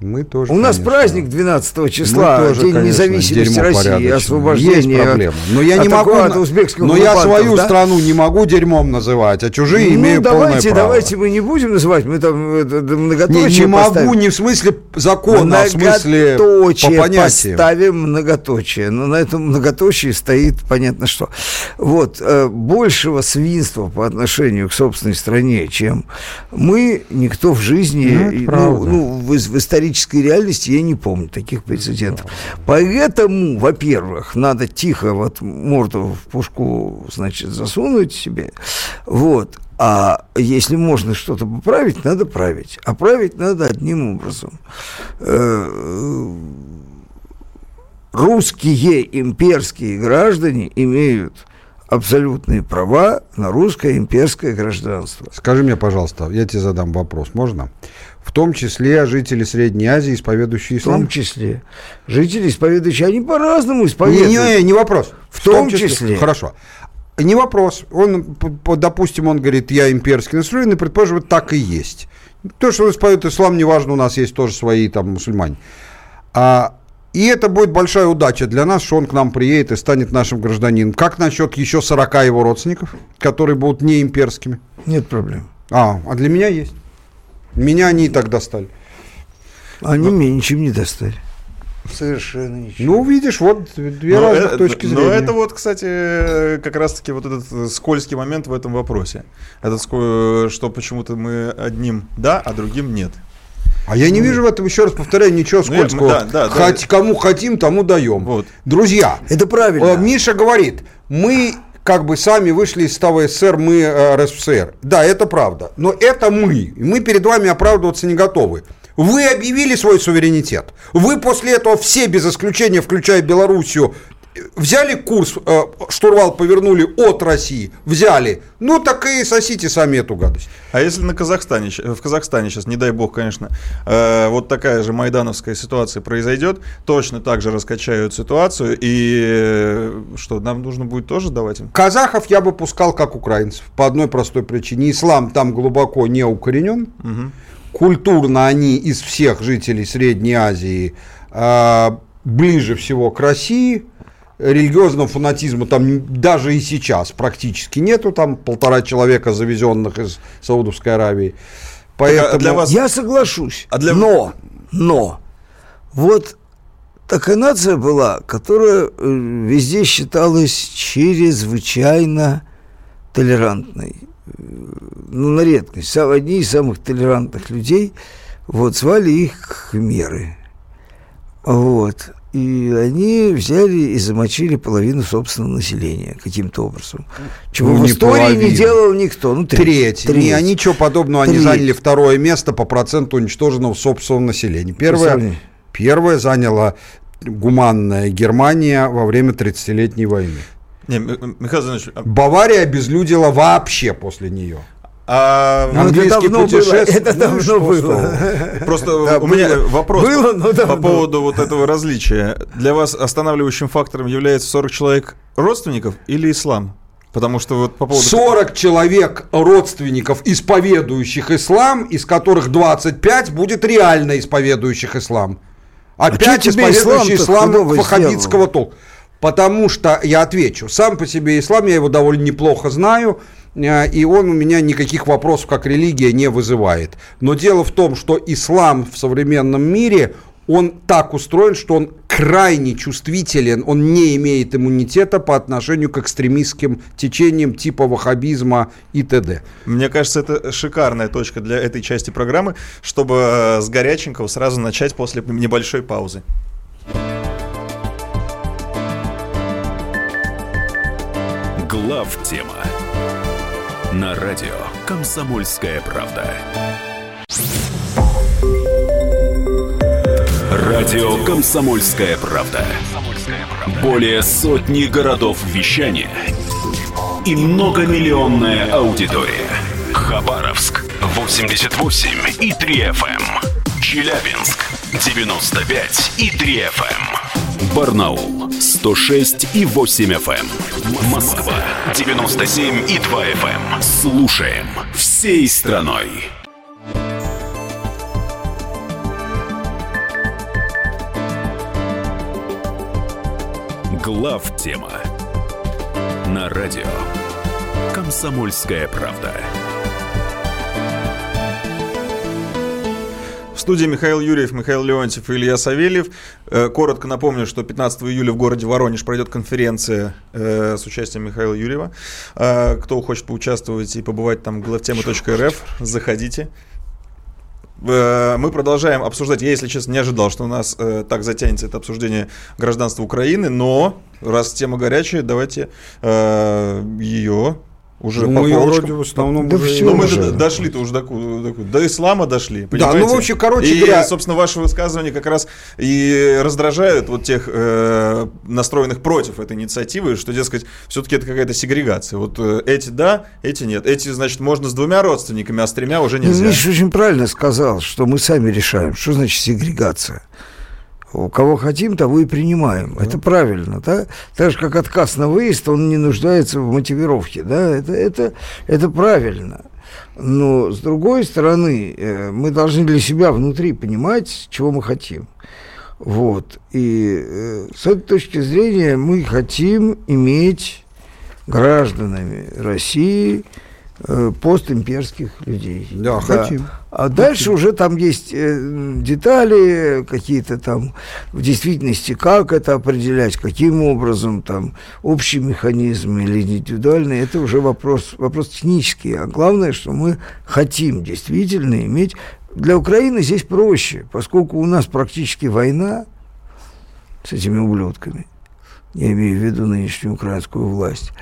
Мы тоже, У нас конечно. праздник 12 числа, тоже, День конечно, независимости России, освобождение Есть от- проблема. Но я не от могу, на- узбекских но я свою да? страну не могу дерьмом называть, а чужие ну, имею полное давайте, право. давайте мы не будем называть, мы там это, это Не, многоточие не могу не в смысле закона, а в смысле по Многоточие понятиям. поставим многоточие. Но на этом многоточии стоит понятно что. Вот, э, большего свинства по отношению к собственной стране, чем мы, никто в жизни, Ну, ну, ну, в, в исторической реальности я не помню таких прецедентов. Поэтому, во-первых, надо тихо вот морду в пушку, значит, засунуть себе, вот, а если можно что-то поправить, надо править. А править надо одним образом. Э, Русские имперские граждане имеют абсолютные права на русское имперское гражданство. Скажи мне, пожалуйста, я тебе задам вопрос, можно? В том числе жители Средней Азии, исповедующие В том ислам? числе жители исповедующие, они по-разному Не, исповедуют. не, не вопрос. В том числе. Хорошо. Не вопрос. Он, допустим, он говорит, я имперский настроен, и предположим, так и есть. То, что он исповедует ислам, неважно, у нас есть тоже свои там мусульмане. А, и это будет большая удача для нас, что он к нам приедет и станет нашим гражданином. Как насчет еще 40 его родственников, которые будут не имперскими? Нет проблем. А, а для меня есть. Меня они и так достали. Они меня ничем не достали. Совершенно ничем. Ну, видишь, вот две Но разных э- точки но зрения. это вот, кстати, э, как раз-таки вот этот э, скользкий момент в этом вопросе. Это ско- что почему-то мы одним да, а другим нет. А я не вижу в этом, еще раз повторяю, ничего Ну, скользкого. да, да, да. Хоть кому хотим, тому даем. Вот. Друзья, Это правильно. э, Миша говорит, мы как бы сами вышли из того СССР, мы э, РСФСР. Да, это правда. Но это мы. Мы перед вами оправдываться не готовы. Вы объявили свой суверенитет. Вы после этого все, без исключения, включая Белоруссию, взяли курс, э, штурвал повернули от России, взяли. Ну так и сосите сами эту гадость. А если на Казахстане, в Казахстане сейчас, не дай бог, конечно, э, вот такая же майдановская ситуация произойдет, точно так же раскачают ситуацию, и э, что, нам нужно будет тоже давать им? Казахов я бы пускал как украинцев по одной простой причине. Ислам там глубоко не укоренен. Культурно они из всех жителей Средней Азии а, ближе всего к России. Религиозного фанатизма там даже и сейчас практически нету. Там полтора человека, завезенных из Саудовской Аравии. Поэтому... для вас- Я соглашусь. А для- Но, но, вот такая нация была, которая э, везде считалась чрезвычайно толерантной. Э, Ну, на редкость. Одни из самых толерантных людей, вот, звали их меры. Вот. И они взяли и замочили половину собственного населения каким-то образом. Чего Ну, в не истории не половину. делал никто. Ну, Треть. треть. Не, они ничего подобного, они Треть. заняли второе место по проценту уничтоженного собственного населения. Первое, первое заняла гуманная Германия во время 30-летней войны. Не, Михаил Зинович, а- Бавария обезлюдила вообще после нее. А, Ну, это Английский было, путешествие- это ну и давно что, было. что Просто Да, у меня было. вопрос Было, но по поводу вот этого различия. Для вас останавливающим фактором является 40 человек родственников или ислам? Потому что вот по поводу... 40 человек родственников, исповедующих ислам, из которых 25 будет реально исповедующих ислам. А чё 5 тебе исповедующих ислам ваххабитского толка. Потому что, я отвечу, сам по себе ислам, я его довольно неплохо знаю, э, и он у меня никаких вопросов как религия не вызывает. Но дело в том, что ислам в современном мире, он так устроен, что он крайне чувствителен, он не имеет иммунитета по отношению к экстремистским течениям типа ваххабизма и т.д. Мне кажется, это шикарная точка для этой части программы, чтобы э, с горяченького сразу начать после небольшой паузы. Глав тема на радио Комсомольская правда. Радио Комсомольская правда. Более сотни городов вещания и многомиллионная аудитория. Хабаровск 88 и 3 FM. Челябинск 95 и 3 FM. Барнаул 106 и 8 FM. Москва 97 и 2 FM. Слушаем всей страной. Глав тема на радио Комсомольская правда. Студии Михаил Юрьев, Михаил Леонтьев и Илья Савельев. Э, Коротко напомню, что 15 июля в городе Воронеж пройдет конференция э, с участием Михаила Юрьева. Э, Кто хочет поучаствовать и побывать там главтема.рф, заходите. Мы продолжаем обсуждать. Я, если честно, не ожидал, что у нас э, так затянется это обсуждение гражданства Украины, но раз тема горячая, давайте э, ее уже Ну, по полочкам. вроде в основном Да уже- Ну, мы уже. до- дошли-то уже до, до, до ислама дошли. Да, ну, понимаете? в общем, короче и, говоря- собственно, ваши высказывания как раз и раздражают вот тех э, настроенных против этой инициативы, что, дескать, все-таки это какая-то сегрегация. Вот э, эти да, эти нет. Эти, значит, можно с двумя родственниками, а с тремя уже Ну, нельзя. Миша очень правильно сказал, что мы сами решаем, что значит сегрегация. У кого хотим, того и принимаем. Это правильно, да? Так же, как отказ на выезд, он не нуждается в мотивировке, да? Это, это, это правильно. Но, с другой стороны, э, мы должны для себя внутри понимать, чего мы хотим. Вот. И э, с этой точки зрения мы хотим иметь гражданами России э, постимперских людей. Да, хотим. А дальше уже там есть э, детали, какие-то там в действительности, как это определять, каким образом, там общий механизм или индивидуальный, это уже вопрос, вопрос технический. А главное, что мы хотим действительно иметь... Для Украины здесь проще, поскольку у нас практически война с этими ублюдками, я имею в виду нынешнюю украинскую власть,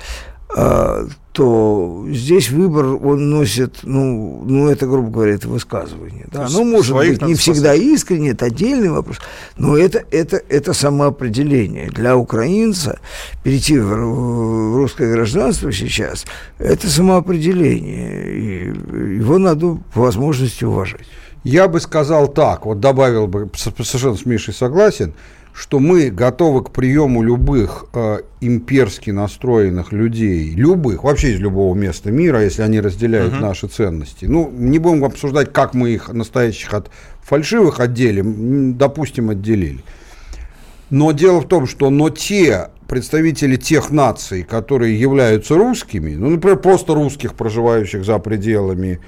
то здесь выбор он носит, ну, ну это, грубо говоря, это высказывание. Да? Ну, может быть, не всегда спасать. искренне, это отдельный вопрос, но это, это, это самоопределение. Для украинца перейти в, ру- в русское гражданство сейчас, это самоопределение, и его надо по возможности уважать. Я бы сказал так, вот добавил бы, совершенно с Мишей согласен, что мы готовы к приему любых э, имперски настроенных людей, любых, вообще из любого места мира, если они разделяют наши ценности. Ну, не будем обсуждать, как мы их настоящих от фальшивых отделим, допустим, отделили. Но дело в том, что но те представители тех наций, которые являются русскими, ну, например, просто русских, проживающих за пределами,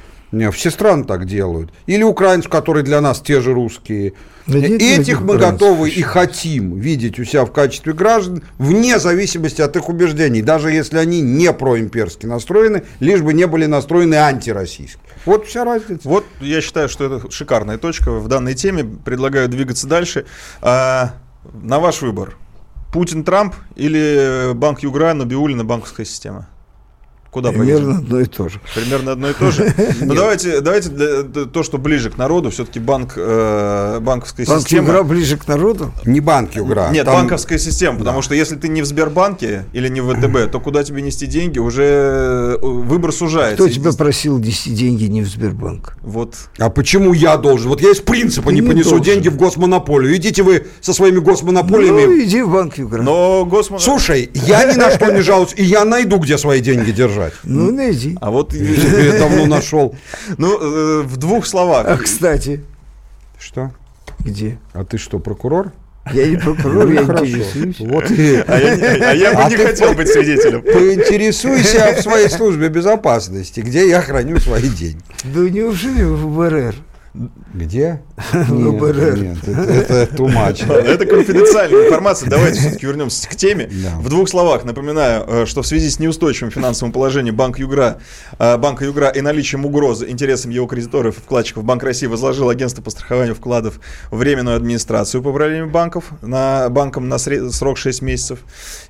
все страны так делают, или украинцев, которые для нас те же русские, Да нет этих мы украинцев готовы и хотим видеть у себя в качестве граждан, вне зависимости от их убеждений, даже если они не проимперски настроены, лишь бы не были настроены антироссийски. Вот вся разница. Вот я считаю, что это шикарная точка в данной теме. Предлагаю двигаться дальше. А, на ваш выбор. Путин, Трамп или Банк Югра, Набиулина, банковская система? Куда Примерно поедем? одно и то же. Примерно одно и то же. Ну давайте, давайте для- для- то, что ближе к народу, все-таки банк, э, банковская Банк система. Югра ближе к народу? Не банки игра. Нет, там- банковская система, потому что если ты не в Сбербанке или не в ВТБ, то куда тебе нести деньги, уже э, выбор сужается. Кто тебя просил нести деньги не в Сбербанк? Вот. А почему я должен? Вот я из принципа Ты не не понесу должен. деньги в госмонополию. Идите вы со своими госмонополиями. Ну, иди в Банк Югра. Но Госмон... Слушай, я ни на что не жалуюсь, и я найду, где свои деньги держать. Ну, найди. А вот, Я давно нашел. ну, э, в двух А, словах. кстати, Что? где? А ты что, прокурор? Я не прокурор, я Хорошо. интересуюсь. Вот А я, а я бы А не хотел быть свидетелем. поинтересуйся в своей службе безопасности, где я храню свои деньги. Да неужели в ФБР? Где? ВБР. Нет, это, это too much. Ладно, Это конфиденциальная информация. Давайте все-таки вернемся к теме. В двух словах напоминаю, э, что в связи с неустойчивым финансовым положением Банк Югра, э, Банка Югра и наличием угрозы интересам его кредиторов и вкладчиков Банк России возложил агентство по страхованию вкладов временную администрацию по управлению банков на банком на срок 6 месяцев.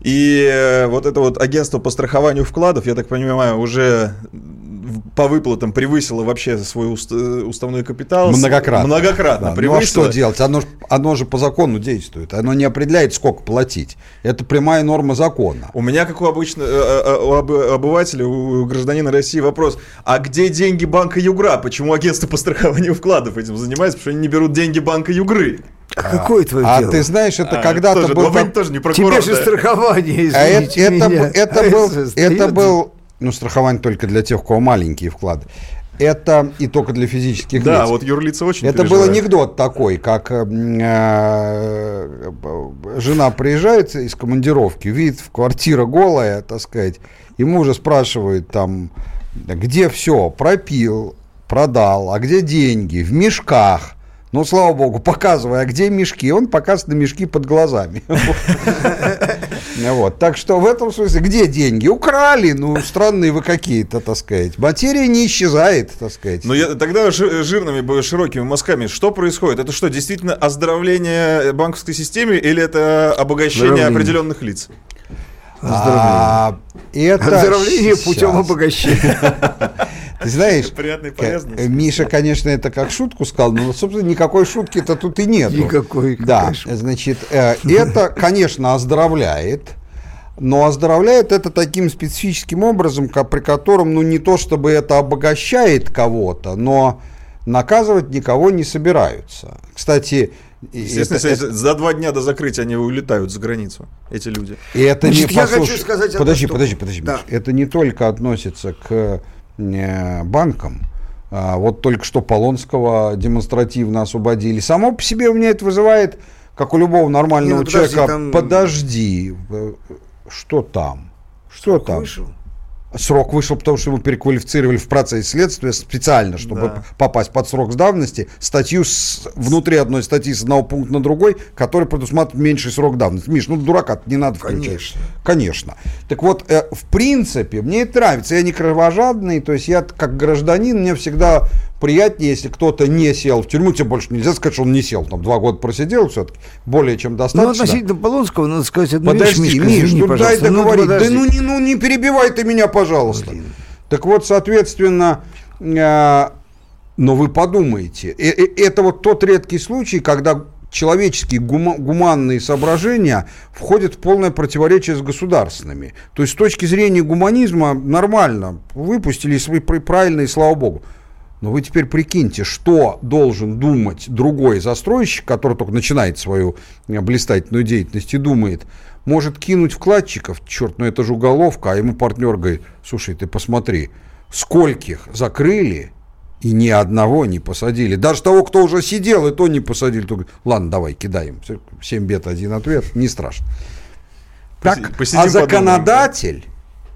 И э, вот это вот агентство по страхованию вкладов, я так понимаю, уже по выплатам превысила вообще свой уст- э, уставной капитал. Многократно. Многократно Да, превысила. Ну а что делать? Оно, оно же по закону действует. Оно не определяет, сколько платить. Это прямая норма закона. У меня, как у обычного э, э, у об- обывателя, у гражданина России вопрос, а где деньги банка Югра? Почему агентство по страхованию вкладов этим занимается? Потому что они не берут деньги банка Югры. А какое твое А дело? ты знаешь, это А, когда-то был... Тоже не прокурор. Тебе же да. страхование, А это, извините это, меня. б- это был, остается. это был, ну, страхование только для тех, у кого маленькие вклады. Это и только для физических Да, лиц. вот юрлица очень Это был переживают. анекдот такой, как э, э, жена приезжает из командировки, видит, квартира голая, так сказать, и мужа спрашивают там, где все, пропил, продал, а где деньги? В мешках. Ну, слава богу, показывай, а где мешки? Он показывает на мешки под глазами. Вот. Так что в этом смысле, где деньги? Украли, ну, странные вы какие-то, так сказать. Материя не исчезает, так сказать. Но я, тогда жи- жирными, широкими мазками, что происходит? Это что, действительно оздоровление банковской системы или это обогащение определенных лиц? А, это Оздоровление путем обогащения. Ты знаешь, Приятно и э, Миша, конечно, это как шутку сказал, но, собственно, никакой шутки-то тут и нет. Никакой, Да, значит, э, это, конечно, оздоровляет, но оздоровляет это таким специфическим образом, ко- при котором, ну, не то чтобы это обогащает кого-то, но наказывать никого не собираются. Кстати, и Естественно, это- если за два дня до закрытия они улетают за границу, эти люди. И это Значит, не я послушай, хочу сказать одну Подожди, подожди, подожди, Да. Миш. Это не только относится к э, банкам. А, вот только что Полонского демонстративно освободили. Само по себе у меня это вызывает, как у любого нормального Не, ну подожди, человека, там- подожди, э, что там? Что там? Вышел. Срок вышел, потому что его переквалифицировали в процессе следствия специально, чтобы Да. попасть под срок давности, статью с, внутри одной статьи с одного пункта на другой, который предусматривает меньший срок давности. Миш, ну дурака не надо включать. Конечно. Конечно. Так вот, э, в принципе, мне это нравится. Я не кровожадный, то есть я как гражданин, мне всегда приятнее, если кто-то не сел в тюрьму, тебе больше нельзя сказать, что он не сел, там два года просидел все-таки, более чем Ну, достаточно. относительно Полонского, надо сказать одну Подожди, вещь, Мишка, Миш, извини, ну дай. Ну, договорить. да подожди. ну не, ну не перебивай ты меня, пожалуйста. Так вот, соответственно, э, но вы подумайте, э- э- это вот тот редкий случай, когда человеческие гума- гуманные соображения входят в полное противоречие с государственными. То есть с точки зрения гуманизма нормально, выпустили свои пр- правильно и слава богу. Но вы теперь прикиньте, что должен думать другой застройщик, который только начинает свою э, блистательную деятельность и думает, может кинуть вкладчиков, черт, ну это же уголовка, а ему партнер говорит, слушай, ты посмотри, скольких закрыли, и ни одного не посадили. Даже того, кто уже сидел, и то не посадили. То говорит, ладно, давай, кидаем. Семь бед, один ответ, не страшно. Так, Поси- посидим, а подумаем, законодатель,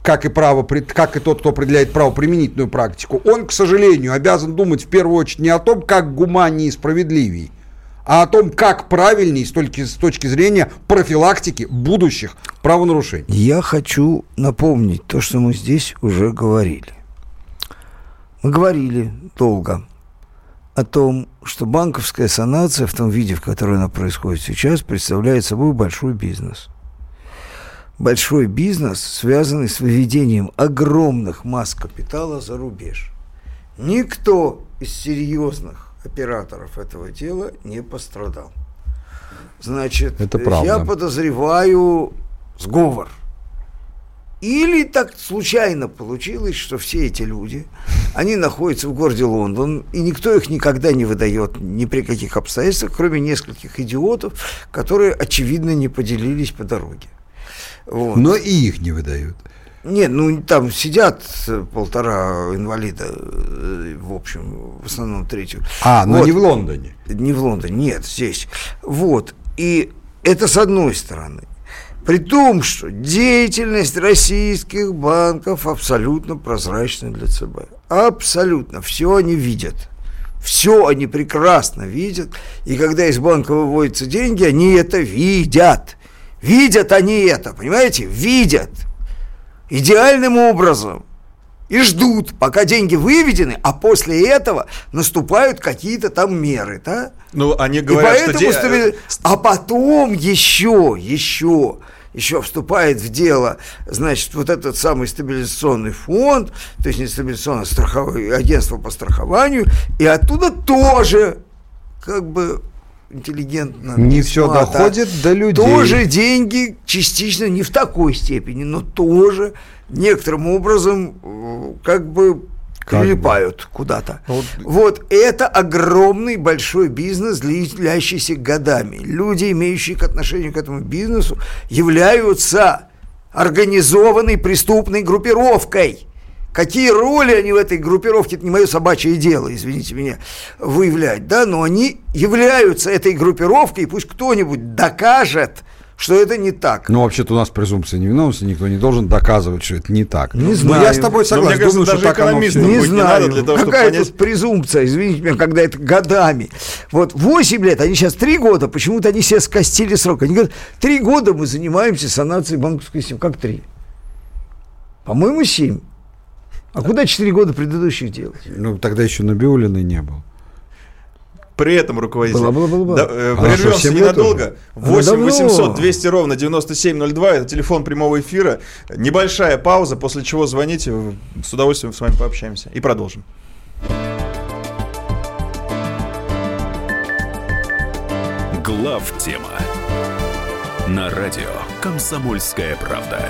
как и, право, как и тот, кто определяет правоприменительную практику, он, к сожалению, обязан думать в первую очередь не о том, как гуманнее и справедливей, а о том, как правильней с точки, с точки зрения профилактики будущих правонарушений. Я хочу напомнить то, что мы здесь уже говорили. Мы говорили долго о том, что банковская санация в том виде, в котором она происходит сейчас, представляет собой большой бизнес. Большой бизнес, связанный с выведением огромных масс капитала за рубеж. Никто из серьезных операторов этого дела не пострадал. Значит, Это я правда. подозреваю сговор. Или так случайно получилось, что все эти люди, они находятся в городе Лондон, и никто их никогда не выдает ни при каких обстоятельствах, кроме нескольких идиотов, которые, очевидно, не поделились по дороге. Вот. Но и их не выдают. Нет, ну там сидят э, полтора инвалида, э, в общем, в основном третью. А, но Вот. не в Лондоне. Не в Лондоне, нет, здесь. Вот. И это с одной стороны. При том, что деятельность российских банков абсолютно прозрачна для ЦБ. Абсолютно. Все они видят. Все они прекрасно видят. И когда из банка выводятся деньги, они это видят. Видят они это, понимаете? Видят. Идеальным образом. И ждут, пока деньги выведены, а после этого наступают какие-то там меры, да? Ну, они И говорят, что... поэтому де- стабили- А потом еще, еще еще вступает в дело, значит, вот этот самый стабилизационный фонд, то есть не стабилизационное страховое агентство по страхованию, и оттуда тоже как бы интеллигентно. Не все доходит до людей. Тоже деньги частично не в такой степени, но тоже некоторым образом э, как бы Как прилипают куда-то. Вот. Вот это огромный большой бизнес, длящийся годами. Люди, имеющие к отношению к этому бизнесу, являются организованной преступной группировкой. Какие роли они в этой группировке, это не мое собачье дело, извините меня, выявлять, да, но они являются этой группировкой, и пусть кто-нибудь докажет, что это не так. Ну, вообще-то у нас презумпция невиновности, никто не должен доказывать, что это не так. Не Но знаю. я с тобой Но согласен. мне кажется, Думаю, что даже так оно экономистам всё. Не знаю, надо для того, чтобы какая понять- тут презумпция, извините меня, когда это годами. Вот 8 лет, они сейчас 3 года, почему-то они себе скостили срок. Они говорят, 3 года мы занимаемся санацией банковской системы. Как 3? По-моему, 7. А куда 4 года предыдущих делать? Ну, тогда еще Набиулиной не был. При этом руководитель. Было, было, было, было. Да, э, что, прервемся лет ненадолго. Она 8 давно. 800 200 ровно 9702. Это телефон прямого эфира. Небольшая пауза, после чего звоните. С удовольствием с вами пообщаемся. И продолжим. Глав тема на радио Комсомольская правда.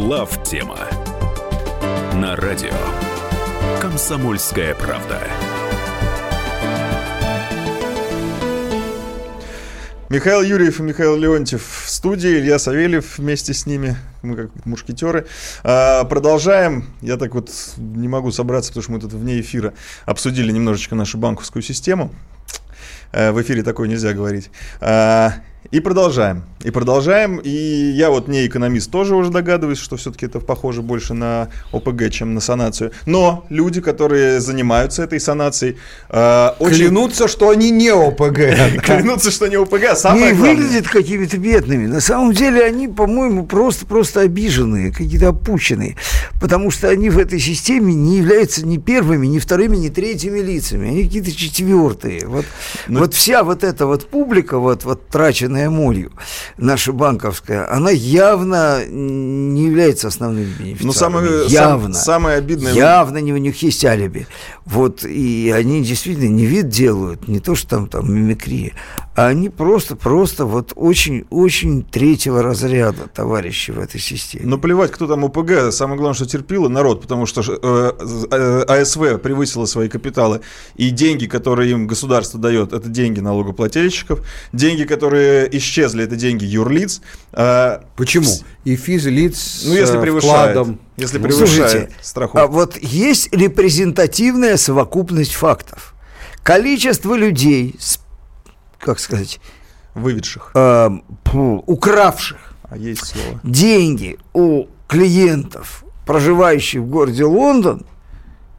Глав тема на радио Комсомольская правда. Михаил Юрьев и Михаил Леонтьев в студии, Илья Савельев вместе с ними, мы как мушкетеры. А, продолжаем. Я так вот не могу собраться, потому что мы тут вне эфира обсудили немножечко нашу банковскую систему. Э, В эфире такое нельзя говорить. А, И продолжаем. И продолжаем. И я вот не экономист тоже уже догадываюсь, что все-таки это похоже больше на ОПГ, чем на санацию. Но люди, которые занимаются этой санацией, э, очень Клянутся, что они не ОПГ. клянутся, что не ОПГ. а Самое не главное- выглядят какими-то бедными. На самом деле они, по-моему, просто-просто обиженные, какие-то опущенные. Потому что они в этой системе не являются ни первыми, ни вторыми, ни третьими лицами. Они какие-то четвертые. Вот, Но- вот вся вот эта вот публика, вот, вот траченная молью, наша банковская, она явно не является основным бенефициаром. Ну, самое, явно. сам- самое обидное... Явно не у них есть алиби. Вот, и они действительно не вид делают, не то, что там, там мимикрия, а они просто, просто вот очень-очень третьего разряда товарищи в этой системе. Ну, плевать, кто там ОПГ. Самое главное, что терпило народ, потому что э, э, АСВ превысила свои капиталы. И деньги, которые им государство дает, это деньги налогоплательщиков. Деньги, которые исчезли, это деньги юрлиц. А, Почему? И физлиц ну, если с, э, превышает. вкладом. Если Ну, превышает Слушайте, страховку. а вот есть репрезентативная совокупность фактов. Количество людей, с, как сказать, Выведших. э, фу, укравших А есть слово. деньги у клиентов, проживающих в городе Лондон,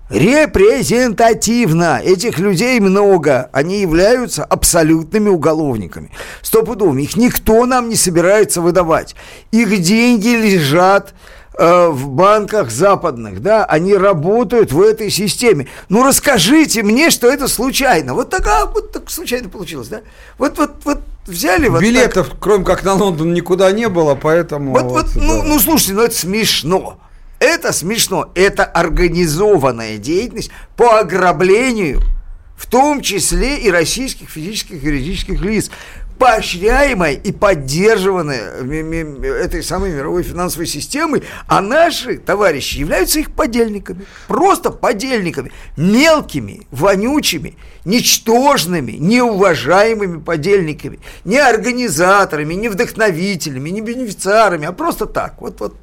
репрезентативно. Этих людей много. Они являются абсолютными уголовниками. Стопудовыми. Их никто нам не собирается выдавать. Их деньги лежат э, в банках западных, да, они работают в этой системе. Ну расскажите мне, что это случайно. Вот так, а, вот так случайно получилось, да? Вот, вот, вот взяли вот так. Билетов, кроме как на Лондон, никуда не было, поэтому... Вот, вот, ну, да. ну, слушайте, ну это смешно. Это смешно. Это организованная деятельность по ограблению, в том числе и российских физических и юридических лиц, поощряемая и поддерживаемая этой самой мировой финансовой системой, а наши товарищи являются их подельниками. Просто подельниками. Мелкими, вонючими, ничтожными, неуважаемыми подельниками. Не организаторами, не вдохновителями, не бенефициарами, а просто так. Вот, вот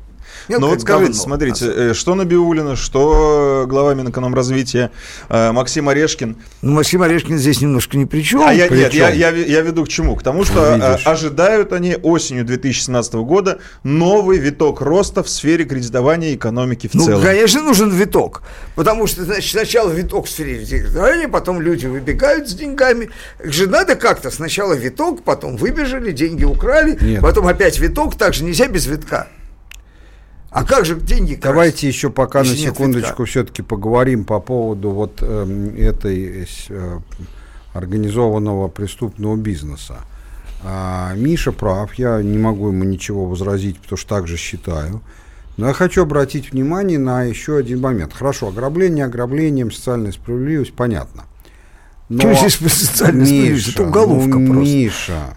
Но ну вот скажите, говно, смотрите, э, что Набиулина, что глава Минэкономразвития э, Максим Орешкин. Ну, Максим Орешкин здесь немножко ни при чем. А я, нет, я, я, я веду к чему? К тому, что Видишь. ожидают они осенью 2017 года новый виток роста в сфере кредитования экономики в ну, целом. Ну, конечно, нужен виток. Потому что, значит, сначала виток в сфере кредитования, потом люди выбегают с деньгами. Же надо как-то. Сначала виток, потом выбежали, деньги украли, Нет. потом опять виток. Так же нельзя без витка. А как же деньги красть? Давайте еще пока на секундочку все-таки поговорим по поводу вот э, этой э, организованного преступного бизнеса. А, Миша прав, я не могу ему ничего возразить, потому что так же считаю. Но я хочу обратить внимание на еще один момент. Хорошо, ограбление ограблением, социальная справедливость, понятно. Но, Что здесь социальная справедливость? Это уголовка ну, просто. Миша,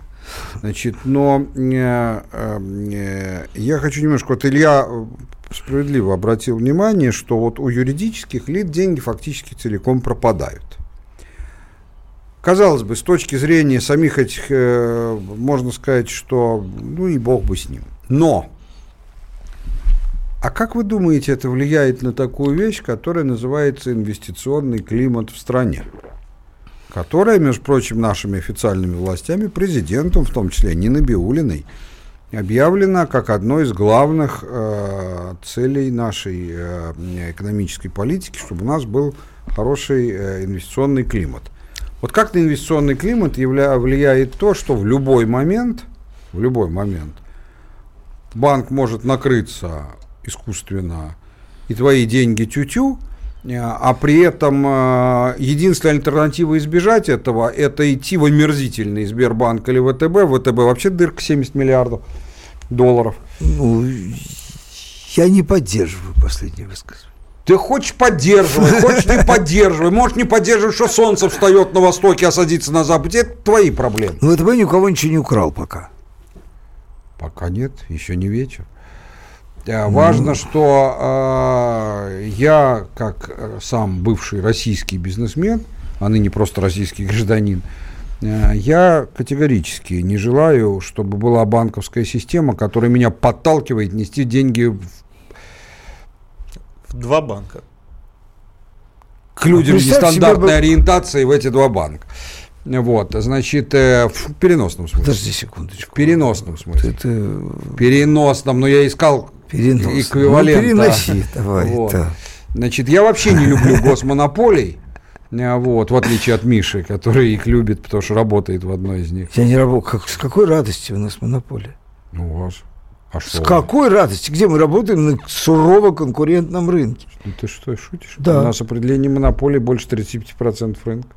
Значит, но э, э, я хочу немножко, вот Илья справедливо обратил внимание, что вот у юридических лиц деньги фактически целиком пропадают. Казалось бы, с точки зрения самих этих, э, можно сказать, что ну и бог бы с ним. Но, а как вы думаете, это влияет на такую вещь, которая называется инвестиционный климат в стране? Которая, между прочим, нашими официальными властями, президентом, в том числе Ниной объявлена как одной из главных э, целей нашей э, экономической политики, чтобы у нас был хороший э, инвестиционный климат. Вот как на инвестиционный климат явля, влияет то, что в любой момент, в любой момент банк может накрыться искусственно, и твои деньги тю-тю, а при этом э, единственная альтернатива избежать этого, это идти в омерзительный Сбербанк или ВТБ. ВТБ вообще дырка 70 миллиардов долларов. Ну, я не поддерживаю последний высказывание. Ты хочешь поддерживай, хочешь не поддерживай. Можешь не поддерживать, что солнце встает на востоке, а садится на западе. Это твои проблемы. Ну, ВТБ никого ничего не украл пока. Пока нет, еще не вечер. Э, важно, что э, я, как э, сам бывший российский бизнесмен, а ныне просто российский гражданин, э, я категорически не желаю, чтобы была банковская система, которая меня подталкивает нести деньги в, в два банка. К людям а нестандартной себе... ориентации в эти два банка. Вот, значит, э, в переносном смысле. Подожди секундочку. В переносном смысле. Это... В переносном, но я искал Перенос. эквивалент. Ну, переноси, давай. Вот. Да. Значит, я вообще не люблю госмонополий. Э, вот, в отличие от Миши, который их любит, потому что работает в одной из них. Я не работаю. Как, с какой радости у нас монополия? Ну, у вас. А что? С какой радости? Где мы работаем на сурово конкурентном рынке? Ты что, шутишь? Да. У нас определение монополии больше 35% рынка.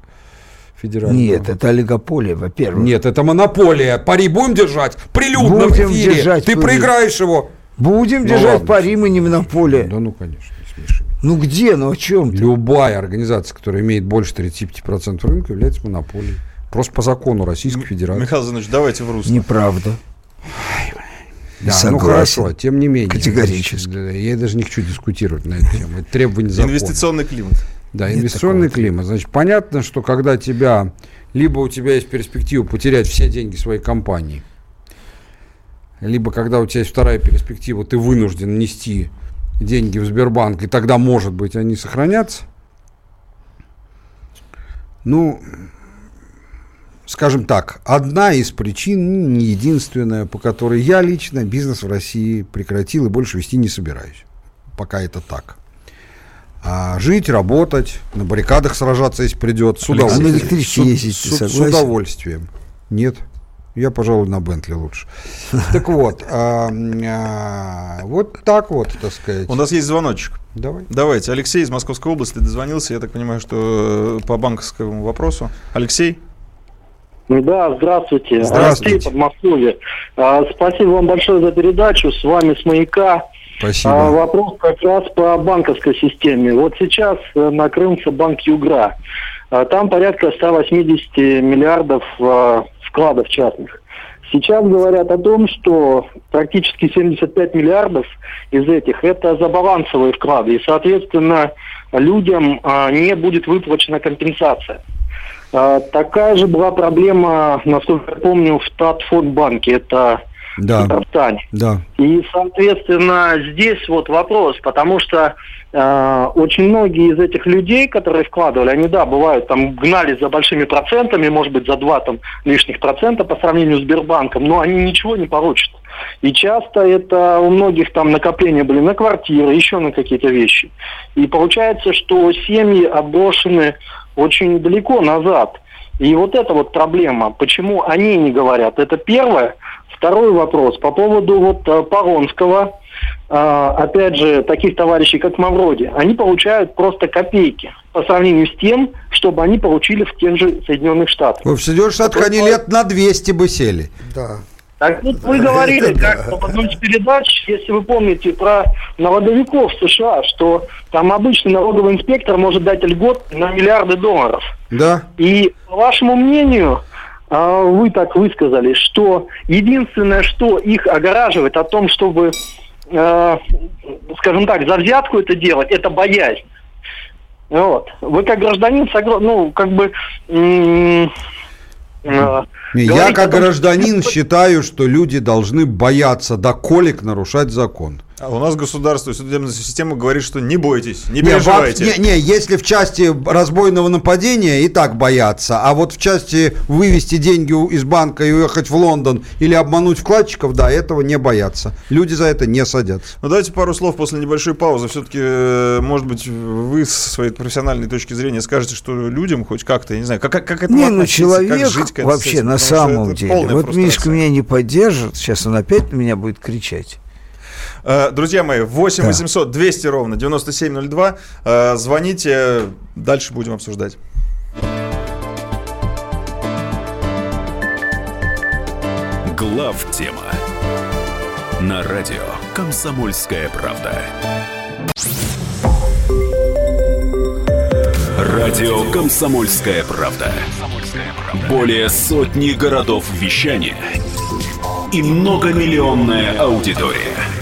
Федерального. Нет, это олигополия, во-первых. Нет, это монополия. Пари будем держать? Прилюдно будем в эфире. Держать Ты пари. проиграешь его. Будем ну, держать ладно, пари, мы не монополия. Да ну, конечно, не смеши. Ну где, ну о чем ты? Любая организация, которая имеет больше 35% рынка, является монополией. Просто по закону Российской Федерации. Михаил Занович, давайте в русло. Неправда. Да, ну Согласен. ну хорошо, тем не менее. Категорически. Я даже не хочу дискутировать на эту тему. Это требование закона. Инвестиционный климат. Да, Нет инвестиционный климат. Значит, понятно, что когда тебя, либо у тебя есть перспектива потерять все деньги своей компании, либо когда у тебя есть вторая перспектива, ты вынужден нести деньги в Сбербанк, и тогда, может быть, они сохранятся. Ну, скажем так, одна из причин, не единственная, по которой я лично бизнес в России прекратил и больше вести не собираюсь. Пока это так. А жить, работать, на баррикадах сражаться, если придет, с удовольствием. С, с, с удовольствием. Нет. Я, пожалуй, на Бентли лучше. Так вот, а, а, вот так вот, так сказать. У нас есть звоночек. Давай. Давайте. Алексей из Московской области дозвонился, я так понимаю, что э, по банковскому вопросу. Алексей? Да, здравствуйте. Здравствуйте. Алексей, Подмосковье. А, спасибо вам большое за передачу. С вами с маяка. Спасибо. А, вопрос как раз по банковской системе. Вот сейчас э, накрылся банк Югра. Там порядка 180 миллиардов вкладов частных. Сейчас говорят о том, что практически 75 миллиардов из этих это забалансовые вклады. И, соответственно, людям а, не будет выплачена компенсация. А, такая же была проблема, насколько я помню, в Татфондбанке. Это Да. Татарстане. Да. И, соответственно, здесь вот вопрос, потому что э, очень многие из этих людей, которые вкладывали, они, да, бывают, там, гнали за большими процентами, может быть, за два там лишних процента по сравнению с Сбербанком, но они ничего не получат. И часто это у многих там накопления были на квартиры, еще на какие-то вещи. И получается, что семьи отброшены очень далеко назад. И вот это вот проблема. Почему они не говорят? Это первое. Второй вопрос по поводу вот э, Паронского, э, опять же, таких товарищей, как Мавроди, они получают просто копейки по сравнению с тем, чтобы они получили в тех же Соединенных Штатах. В Соединенных Штатах они лет на 200 бы сели. Да. Так вот вы говорили как в одной из передач, если вы помните, про налоговиков в США, что там обычный налоговый инспектор может дать льгот на миллиарды долларов. Да. И по вашему мнению, а, вы так высказали, что единственное, что их огораживает о том, чтобы, э, скажем так, за взятку это делать, это боязнь. Вот. Вы как гражданин, ну, как бы... э, Я как том, что- гражданин считаю, что люди должны бояться до колик нарушать закон. А у нас государство и судебная система говорит, что не бойтесь, не Не, переживайте. вообще- не, не, если в части разбойного нападения и так боятся, а вот в части вывести деньги из банка и уехать в Лондон или обмануть вкладчиков, да, этого не боятся. Люди за это не садятся. Ну, давайте пару слов после небольшой паузы. Все-таки, может быть, вы с своей профессиональной точки зрения скажете, что людям хоть как-то, я не знаю, как, как, как это Не, ну человек вообще на самом деле. Вот Мишка меня не поддержит, сейчас он опять на меня будет кричать. Э, Друзья мои, 8 800 200 ровно 9702. Э, Звоните, дальше будем обсуждать. Глав тема на радио Комсомольская правда. Радио Комсомольская правда. Более сотни городов вещания и многомиллионная аудитория.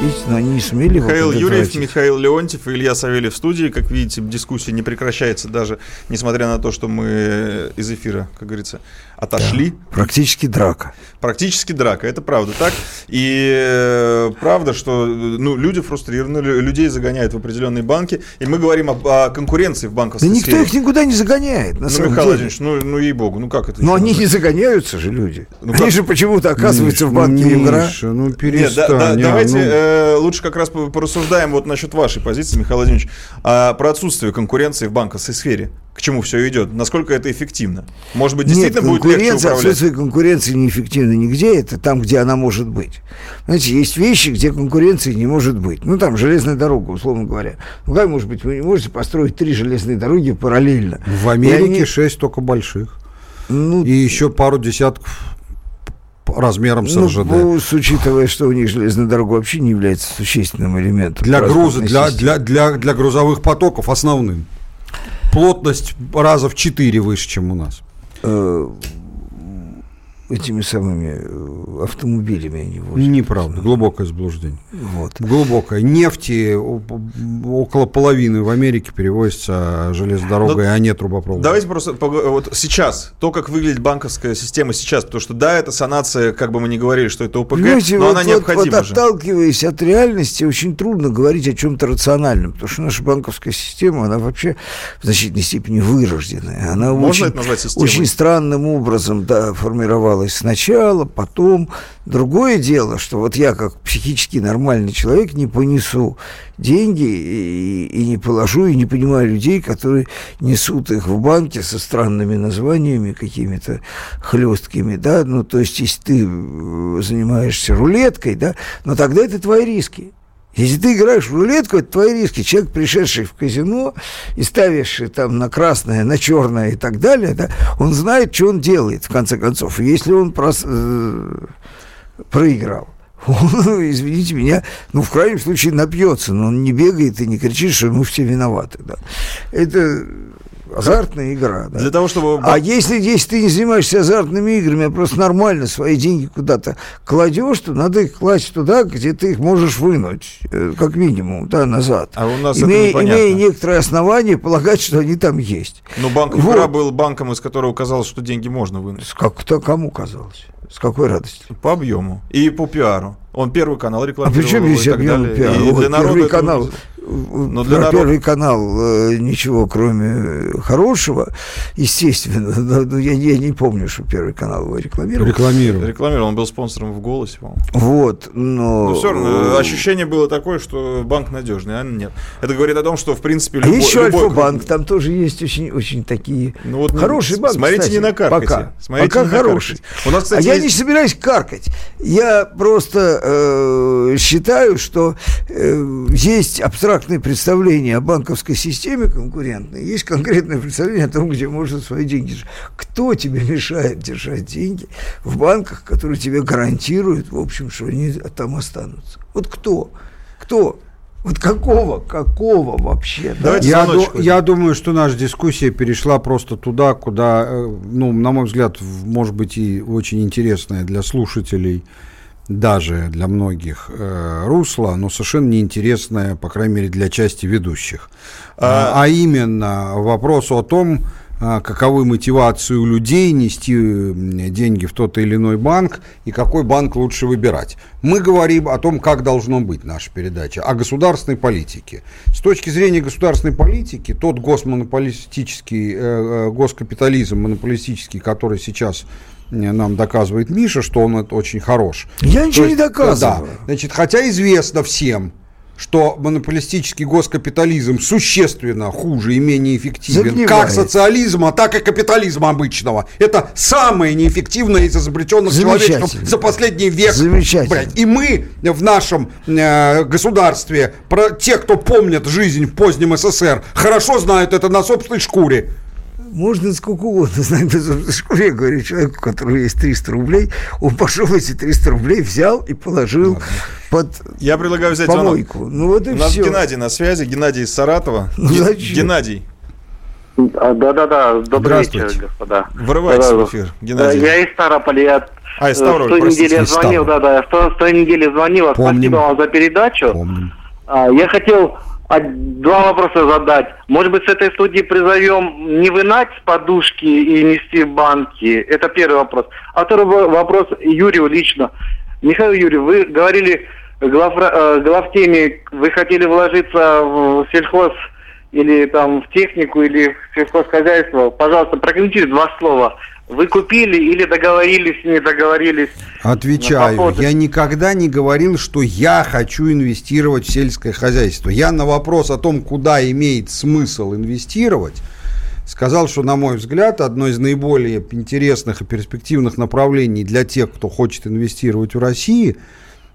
Видите, но они не сумели Михаил Юрьев. Михаил Леонтьев и Илья Савельев в студии. Как видите, дискуссия не прекращается даже, несмотря на то, что мы из эфира, как говорится, отошли. Практически драка. Практически драка, это правда так. И э, правда, что ну, люди фрустрированы, лю- людей загоняют в определенные банки. И мы говорим об- о, конкуренции в Да банковской никто сфере. их никуда не загоняет, на Ну, самом Михаил деле. Владимирович, ну, ну ей-богу, ну как это? Но они не загоняются же люди. Ну, они как? же почему-то оказываются в Миша, банке Югра. Миша, ну Нет, да- перестань. да- а, давайте ну. Э, лучше как раз по- порассуждаем вот насчет вашей позиции, Михаил Владимирович, а, про отсутствие конкуренции в банковской сфере. К чему все идет? Насколько это эффективно? Может быть, действительно Нет, будет легче конкуренция, управлять? отсутствие конкуренции неэффективно нигде, это там, где она может быть. Знаете, есть вещи, где конкуренции не может быть. Ну, там, железная дорога, условно говоря. Ну, как может быть, вы не можете построить три железные дороги параллельно? В Америке они- шесть только больших. ну, И еще пару десятков размером с ну, РЖД. ну, с учитывая, что у них железная дорога вообще не является существенным элементом. Для груза, для, для, для, для грузовых потоков основным. Плотность раза в 4 выше, чем у нас. Этими самыми э, автомобилями они возят. Неправда. Глубокое заблуждение. Вот. Глубокое. Нефти около половины в Америке перевозится железной дорогой, Ну, а не трубопроводом. Давайте просто вот сейчас, то, как выглядит банковская система сейчас, потому что да, это санация, как бы мы ни говорили, что это ОПК, Понимаете, но вот, она вот- необходима вот же. отталкиваясь от реальности, очень трудно говорить о чем-то рациональном, потому что наша банковская система, она вообще в значительной степени вырожденная. Она Можно очень, это назвать системой? очень странным образом да, формировалась сначала, потом. Другое дело, что вот я, как психически нормальный человек, не понесу деньги и, и не положу, и не понимаю людей, которые несут их в банке со странными названиями, какими-то хлесткими, да, ну, то есть, если ты э, занимаешься рулеткой, да, но тогда это твои риски. Если ты играешь в рулетку, это твои риски. Человек, пришедший в казино и ставивший там на красное, на черное и так далее, да, он знает, что он делает, в конце концов. Если он прос... э, проиграл, он, извините меня, ну, в крайнем случае напьется, но он не бегает и не кричит, что мы все виноваты. Да. Это азартная игра. Да. Для того, чтобы... А если, если ты не занимаешься азартными играми, а просто нормально свои деньги куда-то кладешь, то надо их класть туда, где ты их можешь вынуть, э, как минимум, да, назад. А у нас имея, это имея некоторые основания полагать, что они там есть. Но банк Вот. Югра был банком, из которого казалось, что деньги можно вынуть. С Как, кто, кому казалось? С какой радостью? По объему и по пиару. Он первый канал А рекламировал при чем его здесь объем пиара? Вот для народа первый канал, ну, для народа- первый канал э, ничего, кроме хорошего, естественно. Но, но я, я не помню, что первый канал его рекламировал. Рекламировал. Рекламировал, он был спонсором в «Голосе», по-моему. Вот, но... Но все равно э, ощущение было такое, что банк надежный, а нет. Это говорит о том, что, в принципе, А любой... есть еще любой Альфа-банк, там тоже есть очень, очень такие... Ну вот, Хороший банк, Смотрите, кстати, не накаркайте. Пока, Смотрите, пока не хороший. накаркайте. У нас, кстати, а я есть- не собираюсь каркать. Я просто э, считаю, что э, есть абстрактное представление о банковской системе конкурентной, есть конкретное представление о том, где можно свои деньги держать. Кто тебе мешает держать деньги в банках, которые тебе гарантируют, в общем, что они там останутся? Вот кто? Кто? Вот какого, какого вообще? да? Я, ду- я думаю, что наша дискуссия перешла просто туда, куда, э, ну, на мой взгляд, может быть и очень интересная для слушателей, даже для многих э, русло, но совершенно неинтересная, по крайней мере, для части ведущих. А, а именно вопрос о том, а, каковы мотивации у людей нести деньги в тот или иной банк и какой банк лучше выбирать. Мы говорим о том, как должно быть наша передача, о государственной политике. С точки зрения государственной политики, тот госмонополистический, э, э, госкапитализм монополистический, который сейчас э, нам доказывает Миша, что он это очень хорош. Я ничего То не есть, доказываю. Да, значит, хотя известно всем, что монополистический госкапитализм существенно хуже и менее эффективен Загнивает. как социализма, так и капитализма обычного. Это самое неэффективное из изобретенных человечеством за последний век. Замечательно. Блядь, И мы в нашем э, государстве, про, те, кто помнят жизнь в позднем СССР, хорошо знают это на собственной шкуре. Можно сколько угодно знать. Я говорю человеку, у которого есть 300 рублей, он пошел эти 300 рублей, взял и положил под Я предлагаю взять звонок. помойку. Ну вот и У нас все. Геннадий на связи, Геннадий из Саратова. Ну, Ге- зачем? Геннадий, А, Да-да-да, добрый вечер, Здравствуйте. господа. врывайтесь Да-да. в эфир. Геннадий. Я из Ставрополя, я А, из Ставрополя, с той простите, недели из звонил, да-да, с той- с той недели звонил, Помним. спасибо вам за передачу. Помним. А, Я хотел а, два вопроса задать. Может быть, с этой студии призовем не вынать с подушки и нести банки? Это первый вопрос. А второй во- вопрос Юрию лично. Михаил Юрьевич, вы говорили главра- э, главтеме, вы хотели вложиться в сельхоз или там в технику, или в сельхозхозяйство. Пожалуйста, прокомментируйте два слова. Вы купили или договорились, не договорились? Отвечаю, я никогда не говорил, что я хочу инвестировать в сельское хозяйство. Я на вопрос о том, куда имеет смысл инвестировать, сказал, что, на мой взгляд, одно из наиболее интересных и перспективных направлений для тех, кто хочет инвестировать в России,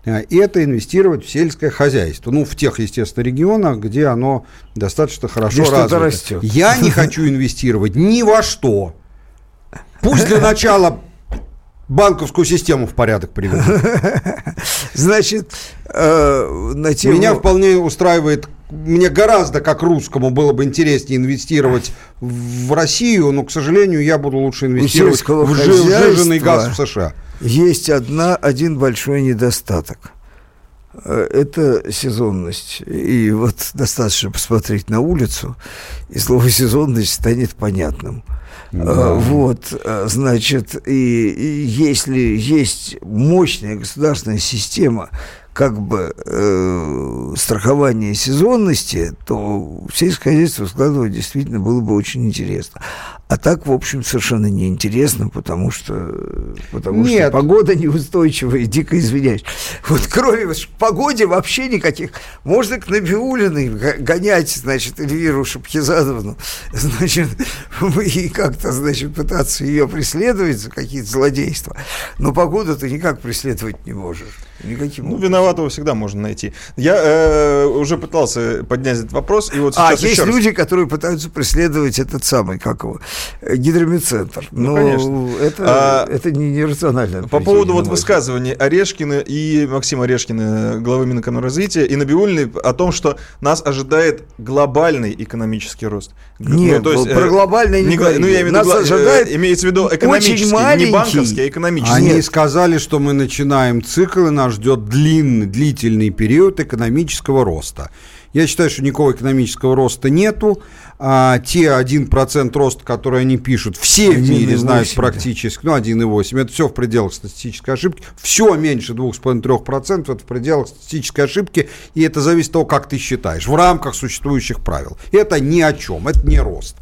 э, это инвестировать в сельское хозяйство. Ну, в тех, естественно, регионах, где оно достаточно хорошо Где развито. растет. Я не хочу инвестировать ни во что. Пусть для начала банковскую систему в порядок приведут. Значит, э, на тему... Меня вполне устраивает, мне гораздо как русскому было бы интереснее инвестировать в Россию, но, к сожалению, я буду лучше инвестировать в жи- сжиженный хозяйства газ в США. Есть одна, один большой недостаток. Э, Это сезонность. И вот достаточно посмотреть на улицу, и слово сезонность станет понятным. Э, Вот, э, значит, и, и если есть мощная государственная система как бы э, страхования сезонности, то сельское хозяйство складывать действительно было бы очень интересно. А так, в общем, совершенно неинтересно, потому что, потому Нет. что погода неустойчивая, дико извиняюсь. Вот кроме погоде вообще никаких. Можно к Набиулиной гонять, значит, Эльвиру Шапхизадовну, значит, и как-то, значит, пытаться ее преследовать за какие-то злодейства. Но погоду ты никак преследовать не можешь. Никаким Ну, виноватого всегда можно найти. Я э, уже пытался поднять этот вопрос, и вот А, сейчас есть еще раз. люди, которые пытаются преследовать этот самый, как его, э, гидромедцентр. Ну, Но конечно. это, А, это не нерационально. По поводу вот высказывания Орешкина и Максима Орешкина, главы Минэкономразвития, и Набиулиной о том, что нас ожидает глобальный экономический рост. Г- Нет, ну, про глобальный не гла- Ну, я имею Нас гла- э, ожидает имеется в виду экономический, не маленький. банковский, а экономический. Они Нет. сказали, что мы начинаем цикл, и нас ждет длинный, длительный период экономического роста. Я считаю, что никакого экономического роста нету. А, те 1% роста, который они пишут, все в мире 1,8, знают да. практически, ну 1,8, это все в пределах статистической ошибки. Все меньше 2,5-3% это в пределах статистической ошибки, и это зависит от того, как ты считаешь, в рамках существующих правил. Это ни о чем, это не рост.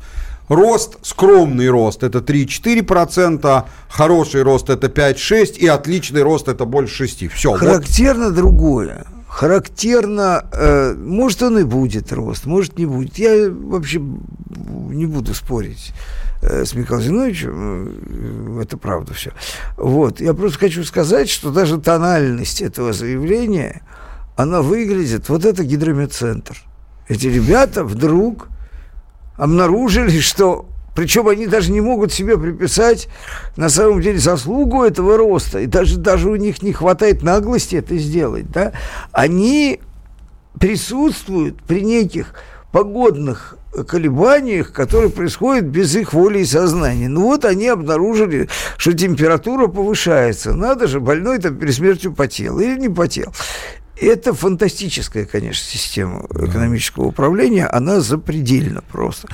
Рост, скромный рост это 3-4%, хороший рост это 5-6%, и отличный рост это больше 6%. Все, вот Характерно другое. Характерно, э, может он и будет рост, может не будет. Я вообще не буду спорить э, с Михаилом Зиновичем, э, это правда все. Вот, я просто хочу сказать, что даже тональность этого заявления, она выглядит, вот это гидромедцентр. Эти ребята вдруг обнаружили, что причем они даже не могут себе приписать на самом деле заслугу этого роста, и даже, даже у них не хватает наглости это сделать, да, они присутствуют при неких погодных колебаниях, которые происходят без их воли и сознания. Ну вот они обнаружили, что температура повышается. Надо же, больной там перед смертью потел или не потел. Это фантастическая, конечно, система экономического управления, она запредельна просто.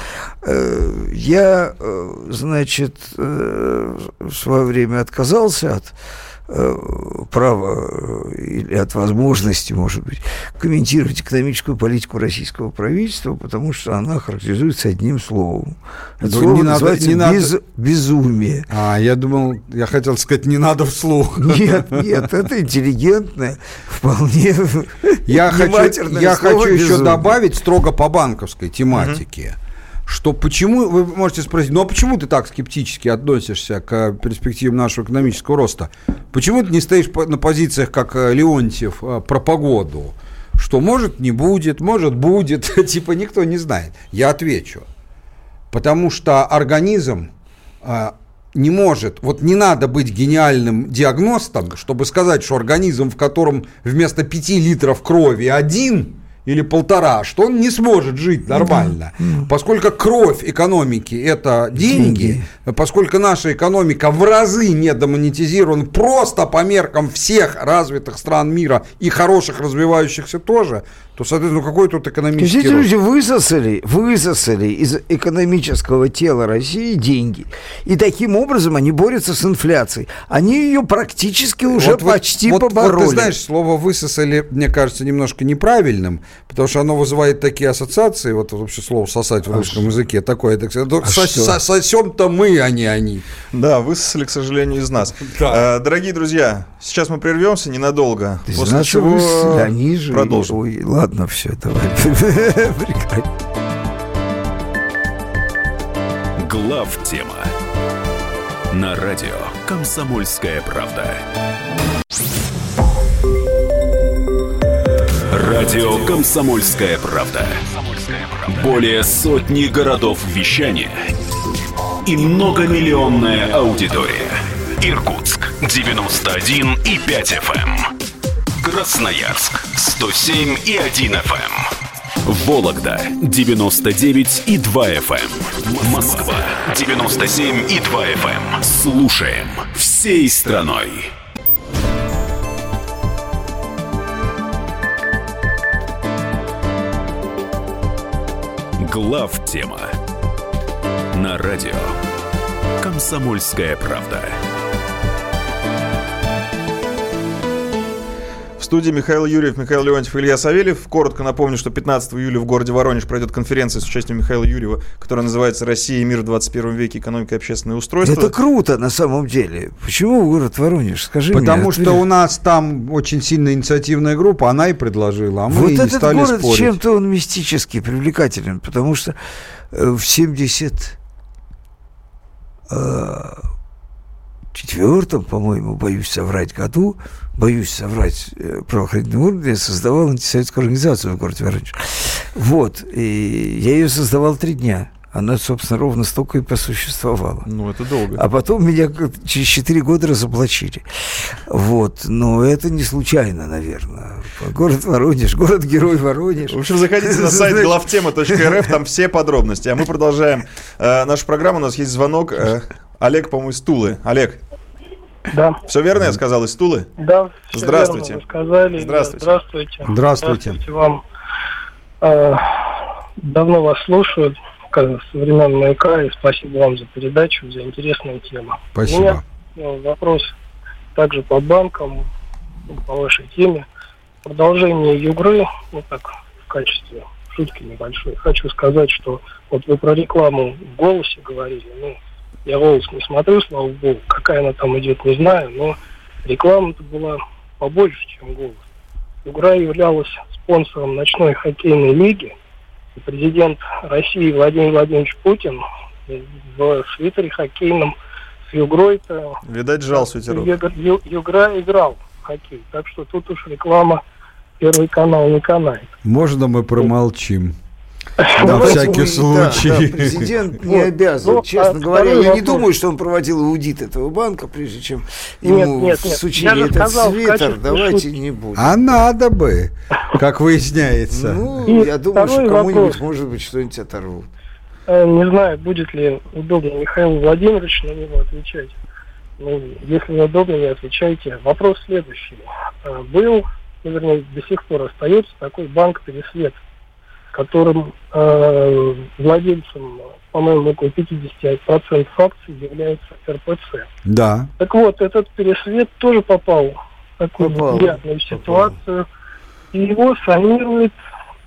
Э, Я, э, значит, э, в свое время отказался от права э, или от возможности, может быть, комментировать экономическую политику российского правительства, потому что она характеризуется одним словом. Это Ну, слово не надо- называется не надо- без- безумие. А, я думал, я хотел сказать, не надо вслух. Нет, нет, это интеллигентное, вполне Я хочу, я хочу еще добавить строго по банковской тематике, что почему, вы можете спросить, ну а почему ты так скептически относишься к перспективам нашего экономического роста? Почему ты не стоишь на позициях, как э, Леонтьев, э, про погоду? Что может не будет, может будет, типа никто не знает. Я отвечу. Потому что организм не может, вот не надо быть гениальным диагностом, чтобы сказать, что организм, в котором вместо 5 литров крови один или полтора, что он не сможет жить нормально. Поскольку кровь экономики это деньги, поскольку наша экономика в разы недомонетизирована просто по меркам всех развитых стран мира и хороших развивающихся тоже, то, соответственно, ну, какой тут То есть экономический эти рост? люди высосали, высосали из экономического тела России деньги. И таким образом они борются с инфляцией. Они ее практически уже Вот- почти вот- побороли. Вот ты знаешь, слово высосали, мне кажется, немножко неправильным, потому что оно вызывает такие ассоциации, вот вообще слово сосать в русском языке такое, так сказать, А что? сосем-то мы, а не они. Да, высосали, к сожалению, из нас. Да. Э, Дорогие друзья, сейчас мы прервемся ненадолго. Есть После чего высосали, они же... продолжим. Ой, ладно, все, давай. Глав тема на радио Комсомольская правда. Радио Комсомольская правда. Более сотни городов вещания и многомиллионная аудитория. Иркутск 91 и 5 FM. Красноярск 107 и 1 FM. Вологда 99 и 2 FM. Москва 97 и 2 FM. Слушаем всей страной. Глав тема на радио Комсомольская правда. Студии Михаил Юрьев, Михаил Леонтьев, Илья Савельев. Коротко напомню, что 15 июля в городе Воронеж пройдет конференция с участием Михаила Юрьева, которая называется «Россия и мир в 21 веке. Экономика и общественное устройство». Это круто на самом деле. Почему город Воронеж? Скажи Потому мне. что у нас там очень сильная инициативная группа, она и предложила, а мы вот и не этот стали город спорить. чем-то он мистический, привлекателен, потому что э, в 70 э, четвертом, по-моему, боюсь соврать году, боюсь соврать э, правоохранительные органы, я создавал антисоветскую организацию в городе Воронеж. Вот, и я ее создавал три дня. Она, собственно, ровно столько и просуществовала. Ну, это долго. А потом меня через 4 года разоблачили. Вот. Но это не случайно, наверное. Город Воронеж, город-герой Воронеж. В общем, заходите на сайт главтема.рф, там все подробности. А мы продолжаем э, нашу программу. У нас есть звонок. Э, Олег, по-моему, из Тулы. Олег, Да, все верно я сказал, из Тулы? да. Здравствуйте. верно вы сказали. Здравствуйте. Да, Здравствуйте. Здравствуйте. вам. Э, давно вас слушаю, как со времен маяка, и спасибо вам за передачу, за интересную тему. У Спасибо. меня э, вопрос также по банкам, по вашей теме. Продолжение Югры, ну так, в качестве шутки небольшой. Хочу сказать, что вот вы про рекламу в голосе говорили. Ну, я голос не смотрю, слава богу. Какая она там идет, не знаю, но реклама-то была побольше, чем голос. Югра являлась спонсором ночной хоккейной лиги. И президент России Владимир Владимирович Путин в свитере хоккейном с Югрой-то Видать, жал свитерок. Югра, Ю- Югра играл в хоккей. Так что тут уж реклама Первый канал не канает. Можно мы промолчим? На всякий мы- да, случай. да, президент не Вот. обязан. Ну, Честно а говоря, я не вопрос. думаю, что он проводил аудит этого банка, прежде чем Нет, ему нет, нет. всучили Я этот сказал свитер. Давайте шутки. не будем. А надо бы, как выясняется. Ну, И я думаю, что кому-нибудь, вопрос. может быть, что-нибудь оторвут. Э, Не знаю, будет ли удобно Михаилу Владимировичу на него отвечать. Ну, если неудобно, не отвечайте. Вопрос следующий. Э, Был, ну, вернее, до сих пор остается такой банк «Пересвет», которым э, владельцем, по-моему, около 50% акций является РПЦ. Да. Так вот, этот пересвет тоже попал в такую Попал, неприятную ситуацию. И его санирует,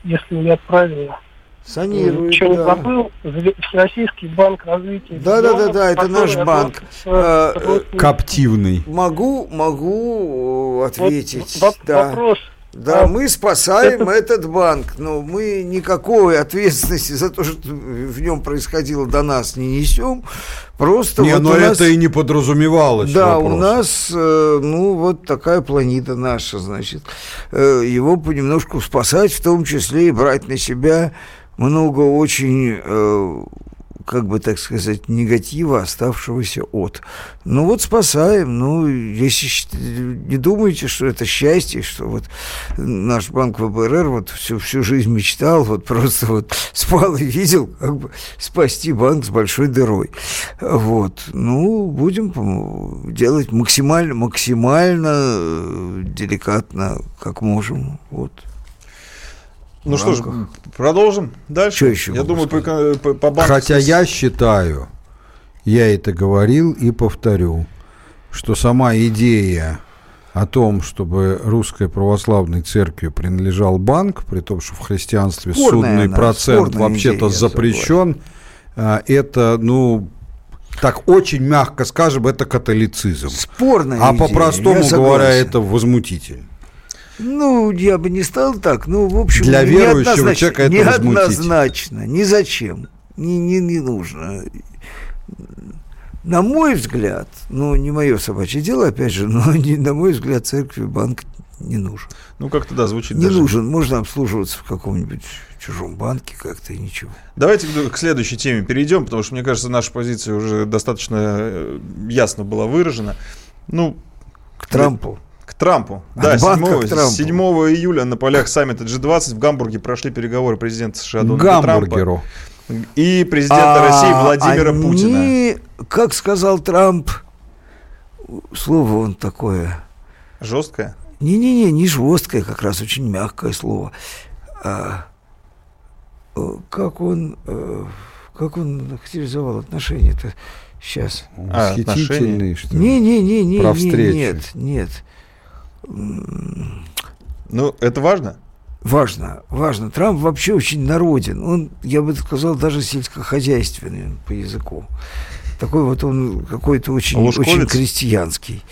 если я правильно Санирует, не да. забыл, Зве- Всероссийский банк развития Да, да, да, да, это наш банк. родственникам. Коптивный. Могу, могу Вот ответить. воп- да. Вопрос. Да, А, мы спасаем этот банк, но мы никакой ответственности за то, что в нем происходило до нас не несем. Просто Не, вот но у нас- это и не подразумевалось. Да, у вопрос. нас, э, ну, вот такая планета наша, значит. Э, его понемножку спасать, в том числе и брать на себя много очень, э, как бы так сказать, негатива, оставшегося от. Ну вот спасаем. Ну, если не думаете, что это счастье, что вот наш банк ВБРР вот всю, всю жизнь мечтал, вот просто вот спал и видел, как бы спасти банк с большой дырой. Вот. Ну, будем делать максимально, максимально э, деликатно, как можем. Вот. Ну что ж, продолжим дальше. Чё еще Я думаю, по, по, по банковской Хотя я считаю, я это говорил и повторю, что сама идея о том, чтобы русской православной церкви принадлежал банк, при том, что в христианстве Спорная судный она, процент вообще-то идея, запрещен, а, это, ну, так очень мягко скажем, это католицизм. Спорная А идея, по-простому говоря, это возмутительно. Ну, я бы не стал так. Ну, в общем, Для верующего человека это. Неоднозначно, ни зачем. Не, не, не нужно. На мой взгляд, ну, не мое собачье дело, опять же, но не, на мой взгляд, церкви банк не нужен. Ну, как-то да, звучит Не даже. нужен. Можно обслуживаться в каком-нибудь чужом банке как-то и ничего. Давайте к к следующей теме перейдем, потому что, мне кажется, наша позиция уже достаточно э, ясно была выражена. Ну, К Трампу. К Трампу. Да, банка 7, к Трампу. 7 июля на полях саммита G20 в Гамбурге прошли переговоры президента США Дональда. Трампа и президента А России Владимира они, Путина. как сказал Трамп, слово он такое, Жесткая. Не-не-не, не жесткое, как раз очень мягкое слово. А, э, как он, э, как он характеризовал отношения-то сейчас? А, Восхитительный, что ли? Не-не-не, не, не, нет, нет. Ну, это важно? Важно, важно. Трамп вообще очень народен. Он, я бы сказал, даже сельскохозяйственный по языку. Такой вот он какой-то очень, Лужковец? очень крестьянский.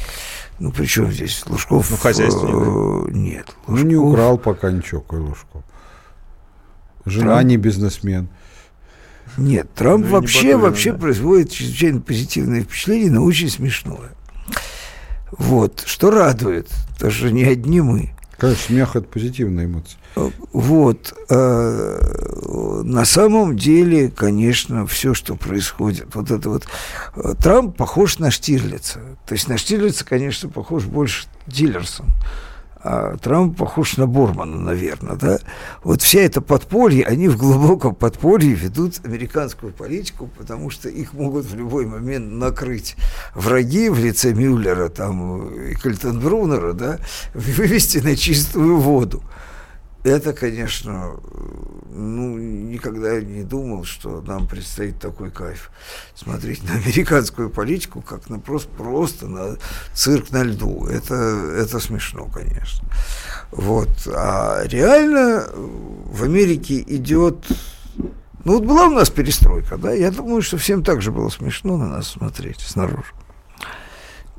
Ну, при чем здесь Лужков? Ну, хозяйственник, э, Нет. Ну, не Лужков- украл пока ничего, Койлушков. Жена Трамп? не бизнесмен. Нет, Трамп Ну, и не вообще, вообще да. производит чрезвычайно позитивное впечатление, но очень смешное. Вот, что радует, что не одни мы. Конечно, смех – это позитивная эмоция. Вот. э, На самом деле, конечно, все, что происходит, вот это вот... э, Трамп похож на Штирлица. То есть на Штирлица, конечно, похож больше Диллерсон. А Трамп похож на Бормана, наверное, да? Вот вся эта подполье, они в глубоком подполье ведут американскую политику, потому что их могут в любой момент накрыть враги в лице Мюллера там, и Кальтенбруннера, да, вывести на чистую воду. Это, конечно, ну, никогда не думал, что нам предстоит такой кайф. Смотреть на американскую политику, как на просто, просто на цирк на льду. Это, это смешно, конечно. Вот. А реально в Америке идет... Ну, вот была у нас перестройка, да? Я думаю, что всем так же было смешно на нас смотреть снаружи.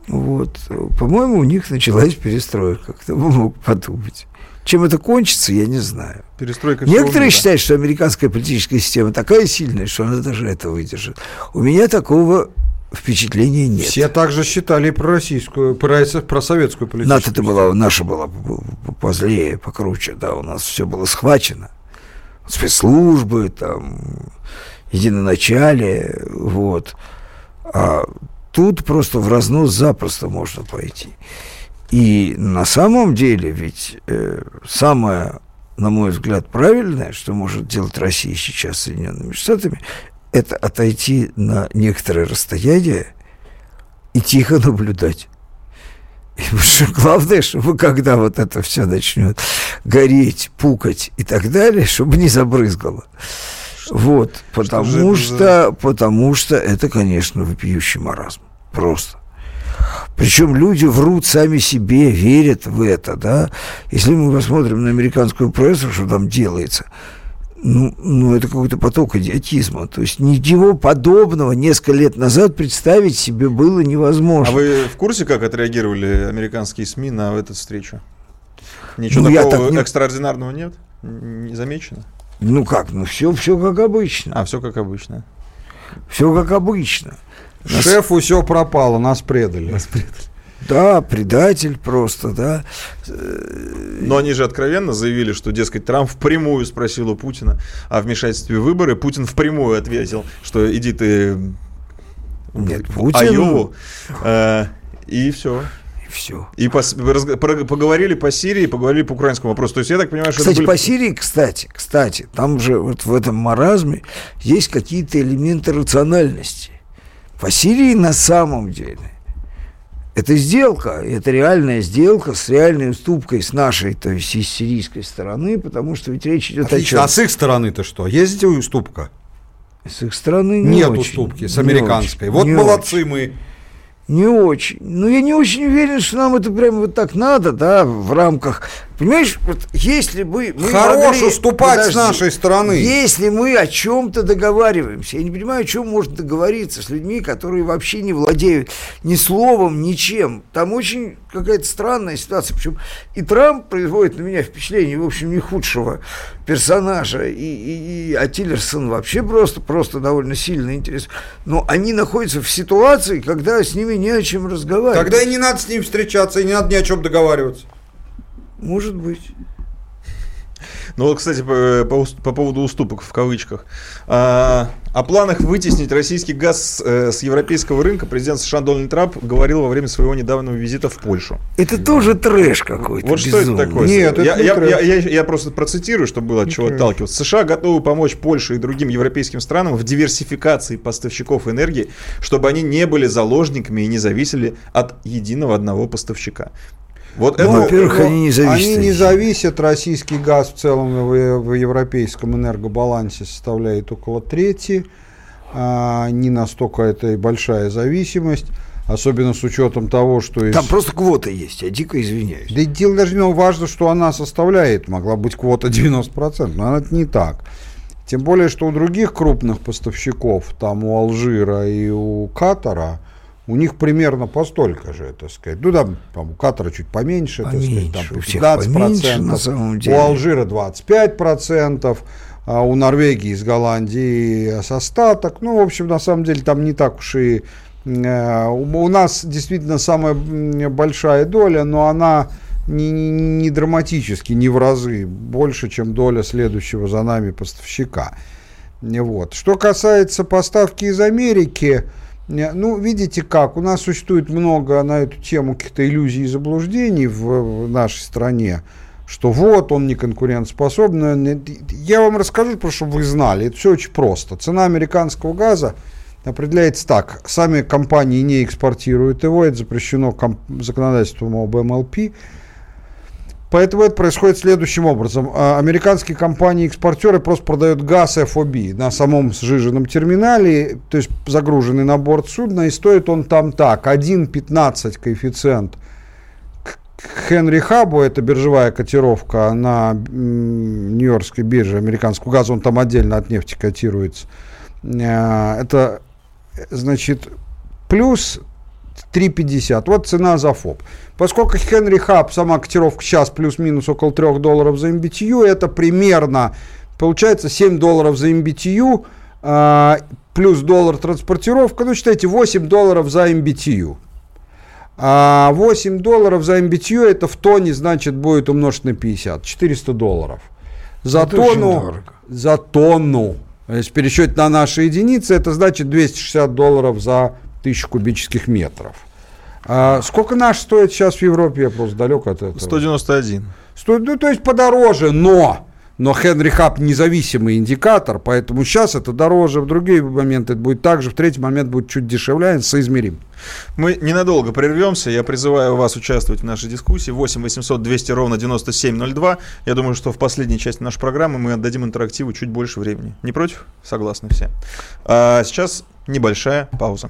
Вот. По-моему, у них началась перестройка. Кто бы мог подумать. Чем это кончится, я не знаю. Перестройка Некоторые мира. считают, что американская политическая система такая сильная, что она даже это выдержит. У меня такого впечатления нет. Все также считали про российскую, про, про советскую политику. НАТО-то была, наша была позлее, покруче, да, у нас все было схвачено. Спецслужбы, там, единоначалие, вот. А тут просто в разнос запросто можно пойти. И на самом деле ведь э, самое, на мой взгляд, правильное, что может делать Россия сейчас с Соединенными Штатами, это отойти на некоторое расстояние и тихо наблюдать. И что главное, чтобы когда вот это все начнет гореть, пукать и так далее, чтобы не забрызгало. Вот, потому что, потому что это, конечно, вопиющий маразм. Просто. Причем люди врут сами себе, верят в это, да. Если мы посмотрим на американскую прессу, что там делается, ну, ну это какой-то поток идиотизма. То есть ничего подобного несколько лет назад представить себе было невозможно. А вы в курсе, как отреагировали американские СМИ на эту встречу? Ничего Ну, такого так не- экстраординарного нет? Не замечено? Ну как, ну все, все как обычно. А, все как обычно. Все как обычно. Нас- Шефу все пропало, нас предали. Да, предатель просто, да. Но они же откровенно заявили, что, дескать, Трамп впрямую спросил у Путина о вмешательстве в выборы. Путин впрямую ответил, что иди ты Нет, в Путин- Айову. Э, И все. Все. И разг- про- поговорили по Сирии, поговорили по украинскому вопросу. То есть я так понимаю, что Кстати, были- по Сирии, кстати, кстати, там же вот в этом маразме есть какие-то элементы рациональности. По Сирии на самом деле это сделка, это реальная сделка с реальной уступкой с нашей, то есть из сирийской стороны, потому что ведь речь идет Отлично. о А чем? с их стороны-то что? Есть уступка? С их стороны не Нет очень, уступки с не американской. очень, вот не молодцы мы. Не очень. Ну, я не очень уверен, что нам это прямо вот так надо, да, в рамках... Понимаешь, вот если бы мы Хорош могли- уступать с нашей стороны. Если мы о чем-то договариваемся, я не понимаю, о чем можно договориться с людьми, которые вообще не владеют ни словом, ничем. Там очень какая-то странная ситуация. Причем и Трамп производит на меня впечатление, в общем, не худшего персонажа, и, и, и а Тиллерсон вообще просто, просто довольно сильно интересен. Но они находятся в ситуации, когда с ними не о чем разговаривать. Тогда и не надо с ним встречаться, и не надо ни о чем договариваться. Может быть. Ну вот, кстати, по, по ус- по поводу уступок в кавычках. А, о планах вытеснить российский газ э, с европейского рынка президент США Дональд Трамп говорил во время своего недавнего визита в Польшу. Это тоже трэш какой-то. Вот что это безумный. такое? Нет, это я, не я, трэш. я, я- я просто процитирую, чтобы было от чего отталкиваться. США готовы помочь Польше и другим европейским странам в диверсификации поставщиков энергии, чтобы они не были заложниками и не зависели от единого одного поставщика. Вот Ну, это... во-первых, они не зависят Они не зависят. Российский газ в целом в, в европейском энергобалансе составляет около трети. А, не настолько это и большая зависимость. особенно с учетом того, что... Из... Там просто квота есть, я дико извиняюсь. Да дело даже не важно, что она составляет, могла быть квота 90%, но это не так. Тем более, что у других крупных поставщиков, там у Алжира и у Катара, у них примерно по столько же, так сказать. Ну, там, там у Катара чуть поменьше, поменьше так сказать, там 15%, поменьше, на самом деле. у Алжира 25%, а у Норвегии из Голландии с остаток. Ну, в общем, на самом деле там не так уж и... Э, у нас действительно самая большая доля, но она не, не, не драматически, не в разы больше, чем доля следующего за нами поставщика. Вот. Что касается поставки из Америки, ну, видите как, у нас существует много на эту тему каких-то иллюзий и заблуждений в, в нашей стране, что вот он не конкурентоспособный. Я вам расскажу, просто чтобы вы знали, это все очень просто. Цена американского газа определяется так. Сами компании не экспортируют его, это запрещено законодательством об МЛП. Поэтому это происходит следующим образом. А, американские компании-экспортеры просто продают газ FOB на самом сжиженном терминале, то есть загруженный на борт судна, и стоит он там так, 1,15 коэффициент к Хенри Хабу, это биржевая котировка на Нью-Йоркской бирже американского газа, он там отдельно от нефти котируется. А, это, значит, плюс 3,50. Вот цена за ФОП. Поскольку Хенри Хаб, сама котировка сейчас плюс-минус около 3 долларов за MBTU, это примерно, получается 7 долларов за MBTU, э, плюс доллар транспортировка, ну считайте 8 долларов за MBTU. А 8 долларов за MBTU это в тоне, значит, будет умножить на 50, 400 долларов. За это тонну, за тонну, если пересчет на наши единицы, это значит 260 долларов за тысяч кубических метров. А сколько наш стоит сейчас в Европе? Я просто далек от этого. 191. Стоит, ну, то есть подороже, но но Хенри Хаб независимый индикатор, поэтому сейчас это дороже, в другие моменты это будет так же, в третий момент будет чуть дешевле, соизмерим. Мы ненадолго прервемся. Я призываю вас участвовать в нашей дискуссии. 8 800 200 ровно 9702. Я думаю, что в последней части нашей программы мы отдадим интерактиву чуть больше времени. Не против? Согласны все. А сейчас небольшая пауза.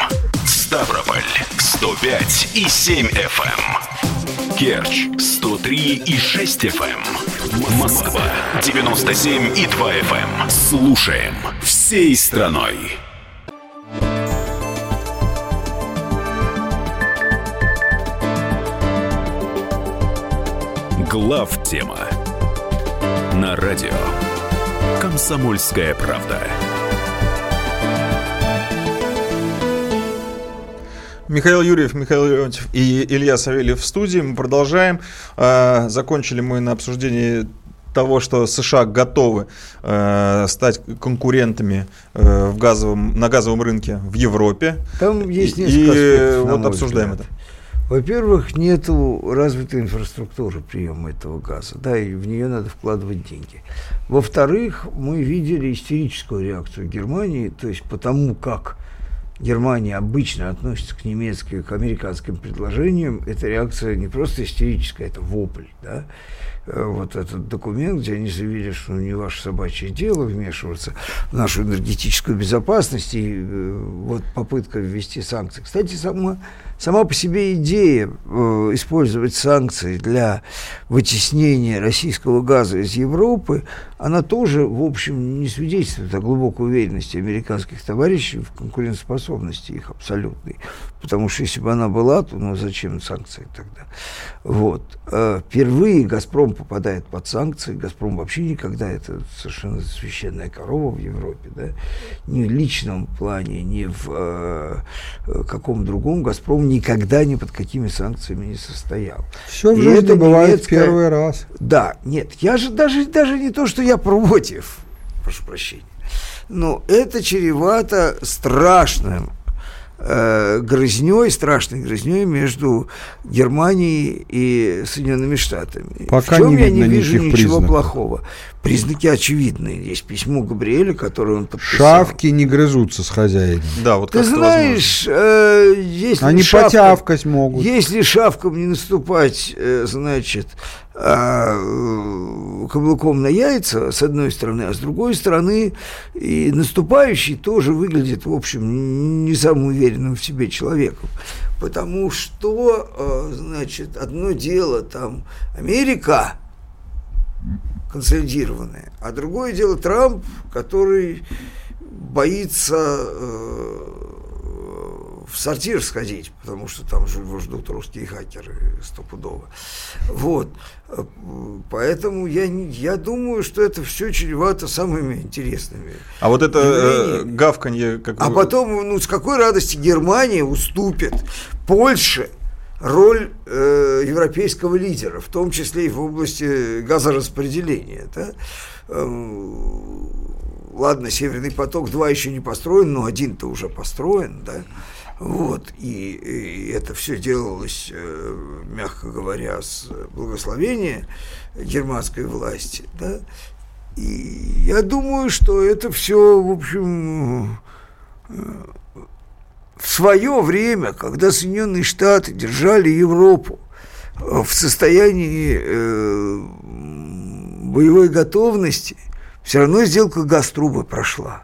Эм. Ставрополь 105 и 7 FM. Керчь 103 и 6 FM. Москва 97 и 2 FM. Эм. Слушаем всей страной. Глав тема на радио Комсомольская правда. Михаил Юрьев, Михаил Леонтьев и Илья Савельев в студии. Мы продолжаем. А, закончили мы на обсуждении того, что США готовы э, стать конкурентами э, в газовом, на газовом рынке в Европе. Там есть несколько и, аспектов, вот обсуждаем взгляд. это. Во-первых, нету развитой инфраструктуры приема этого газа, да, и в нее надо вкладывать деньги. Во-вторых, мы видели истерическую реакцию Германии, то есть потому как Германия обычно относится к немецким, к американским предложениям, эта реакция не просто истерическая, это вопль, да, вот этот документ, где они заявили, что не ваше собачье дело вмешиваться в нашу энергетическую безопасность и э, вот попытка ввести санкции. Кстати, сама, сама по себе идея э, использовать санкции для вытеснения российского газа из Европы, она тоже, в общем, не свидетельствует о глубокой уверенности американских товарищей в конкурентоспособности их абсолютной. Потому что если бы она была, то ну зачем санкции тогда? Вот. Впервые «Газпром» попадает под санкции. «Газпром» вообще никогда, это совершенно священная корова в Европе, да, ни в личном плане, ни в э, э каком другом «Газпром» никогда ни под какими санкциями не состоял. Все в жизни бывает немецкая... первый раз. Да, нет, я же даже, даже не то, что я против, прошу прощения, но это чревато страшным э, грызней, страшной грызней между Германией и Соединенными Штатами. Пока в чем не я не вижу ничего признаков. плохого. Признаки очевидные. Есть письмо Габриэля, которое он подписал. Шавки не грызутся с хозяином. Да, вот Ты знаешь, э, если Они шавка- потявкать могут. Если шавкам не наступать, э, значит, каблуком на яйца, с одной стороны, а с другой стороны, и наступающий тоже выглядит, в общем, не самым уверенным в себе человеком. Потому что, э, значит, одно дело там Америка консолидированная, а другое дело Трамп, который боится э, в сортир сходить, потому что там же его ждут русские хакеры стопудово. Вот. Поэтому я, я думаю, что это все чревато самыми интересными. А вот это э, гавканье, как А вы- потом, ну, с какой радости Германия уступит Польше роль э, европейского лидера, в том числе и в области газораспределения. Да? Эм, Ладно, Северный поток-2 еще не построен, но один-то уже построен, да. Вот, и, и это все делалось, э, мягко говоря, с благословения германской власти, да. И я думаю, что это все, в общем, в свое время, когда Соединенные Штаты держали Европу э, в состоянии э, боевой готовности, все равно сделка Газтруба прошла.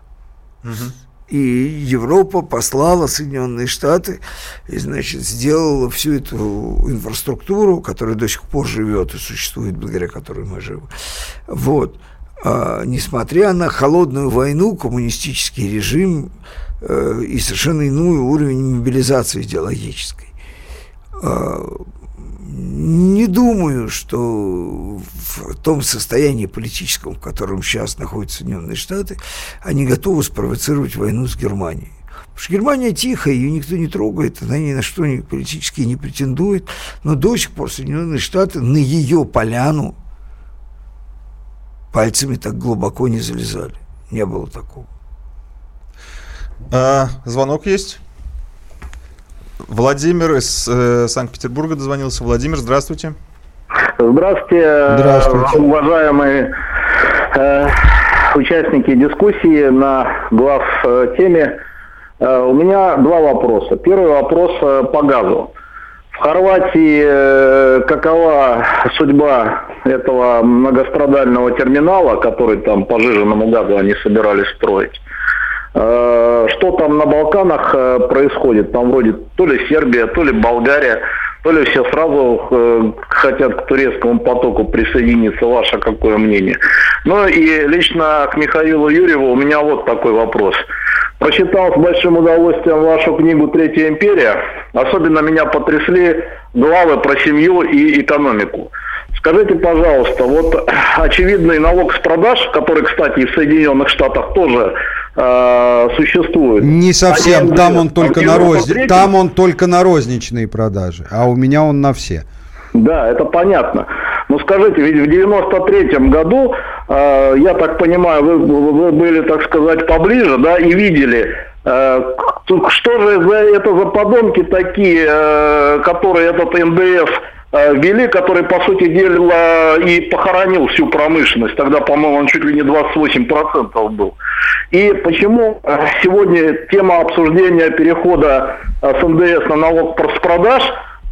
И Европа послала Соединенные Штаты и, значит, сделала всю эту инфраструктуру, которая до сих пор живет и существует, благодаря которой мы живы. Вот. А, несмотря на холодную войну, коммунистический режим э, и совершенно иной уровень мобилизации идеологической. А, не думаю, что в том состоянии политическом, в котором сейчас находятся Соединенные Штаты, они готовы спровоцировать войну с Германией. Потому что Германия тихая, ее никто не трогает, она ни на что политически не претендует, но до сих пор Соединенные Штаты на ее поляну пальцами так глубоко не залезали. Не было такого. А, звонок есть. Владимир из э, Санкт-Петербурга дозвонился. Владимир, здравствуйте. Здравствуйте, Здравствуйте. уважаемые э, участники дискуссии на глав э, теме. Э, у меня два вопроса. Первый вопрос э, по газу. В Хорватии э, какова судьба этого многострадального терминала, который там по жиженному газу они собирались строить? Э, Что там на Балканах э, происходит? Там вроде то ли Сербия, то ли Болгария, то ли все сразу э, хотят к турецкому потоку присоединиться. Ваше какое мнение? Ну и лично к Михаилу Юрьеву у меня вот такой вопрос. Прочитал с большим удовольствием вашу книгу «Третья империя». Особенно меня потрясли главы про семью и экономику. Скажите, пожалуйста, вот очевидный налог с продаж, который, кстати, в Соединенных Штатах тоже э, существует. Не совсем, там он только на. 93-м там он только на розничные продажи, а у меня он на все. Да, это понятно. Но скажите, ведь в 93-м году, э, я так понимаю, вы, вы были, так сказать, поближе, да, и видели, э, что же за, это за подонки такие, э, которые этот НДС э, ввели, который, по сути дела, и похоронил всю промышленность. Тогда, по-моему, он чуть ли не 28% был. И почему э, сегодня тема обсуждения перехода э, с НДС на налог продаж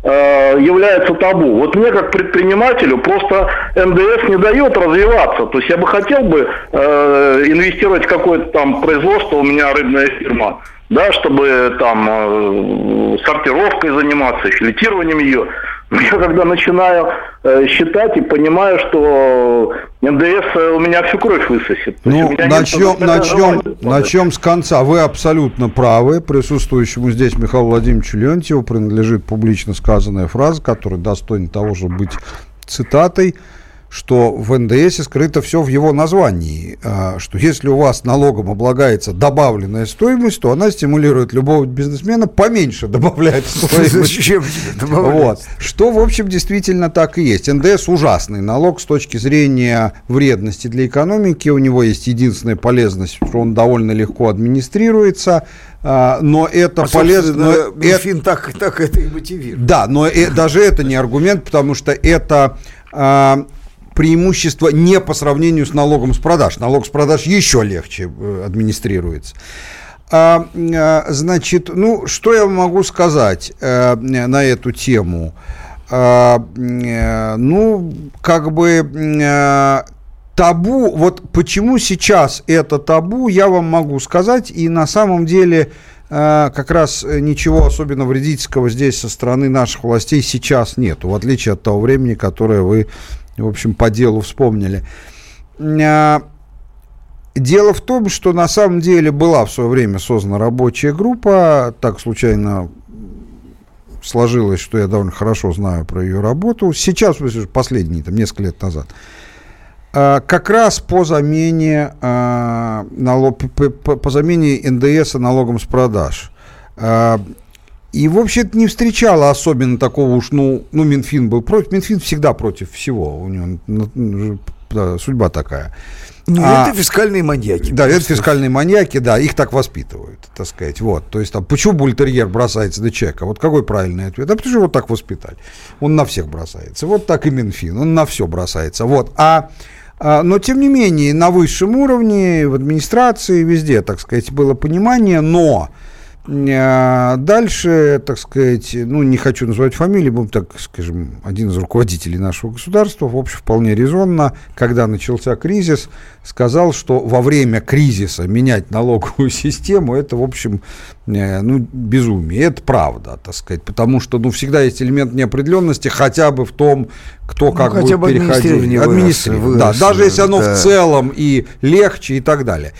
э, является табу. Вот мне как предпринимателю просто НДС не дает развиваться. То есть я бы хотел бы э, инвестировать в какое-то там производство, у меня рыбная фирма, да, чтобы там э, сортировкой заниматься, филетированием ее. Я когда начинаю э, считать и понимаю, что НДС э, у меня всю кровь высосет. Ну, начнем, начнем, начнем с конца. Вы абсолютно правы. Присутствующему здесь Михаилу Владимировичу Леонтьеву принадлежит публично сказанная фраза, которая достойна того, чтобы быть цитатой. Что в НДС скрыто все в его названии, а, что если у вас налогом облагается добавленная стоимость, то она стимулирует любого бизнесмена поменьше добавлять стоимость. Вот. Что, в общем, действительно так и есть. НДС ужасный налог с точки зрения вредности для экономики. У него есть единственная полезность, что он довольно легко администрируется, а, но это А, полезно... но это- Минфин так, так это и мотивирует. да, но э- даже это не аргумент, потому что это а, преимущество не по сравнению с налогом с продаж. Налог с продаж еще легче э, администрируется. А, а, значит, ну, что я могу сказать э, на эту тему? А, э, ну, как бы э, табу, вот почему сейчас это табу, я вам могу сказать, и на самом деле э, как раз ничего особенно вредительского здесь со стороны наших властей сейчас нету, в отличие от того времени, которое вы, в общем, по делу вспомнили. Э, Дело в том, что на самом деле была в свое время создана рабочая группа, так случайно сложилось, что я довольно хорошо знаю про ее работу. Сейчас, последние, там, несколько лет назад. А, Как раз по замене, а, по замене НДС налогом с продаж. И, в общем-то, не встречала особенно такого уж, ну, ну, Минфин был против. Минфин всегда против всего. У него ну, да, судьба такая. Ну, А- это фискальные маньяки. Да, это Просто. фискальные маньяки, да, их так воспитывают, так сказать. Вот, то есть там, почему бультерьер бросается на человека? Вот какой правильный ответ? А потому что его так воспитали. Он на всех бросается. Вот так и Минфин, он на все бросается. Вот, а а, но, тем не менее, на высшем уровне, в администрации, везде, так сказать, было понимание, но Дальше, так сказать, ну, не хочу называть фамилии, будем так, скажем, один из руководителей нашего государства, в общем, вполне резонно, когда начался кризис, сказал, что во время кризиса менять налоговую систему, это, в общем, э, ну, безумие. Это правда, так сказать, потому что, ну, всегда есть элемент неопределенности хотя бы в том, кто Ну, как хотя будет бы переходить. администрирование вырос, Администрирование, да, вырос, даже если оно да. в целом и легче и так далее.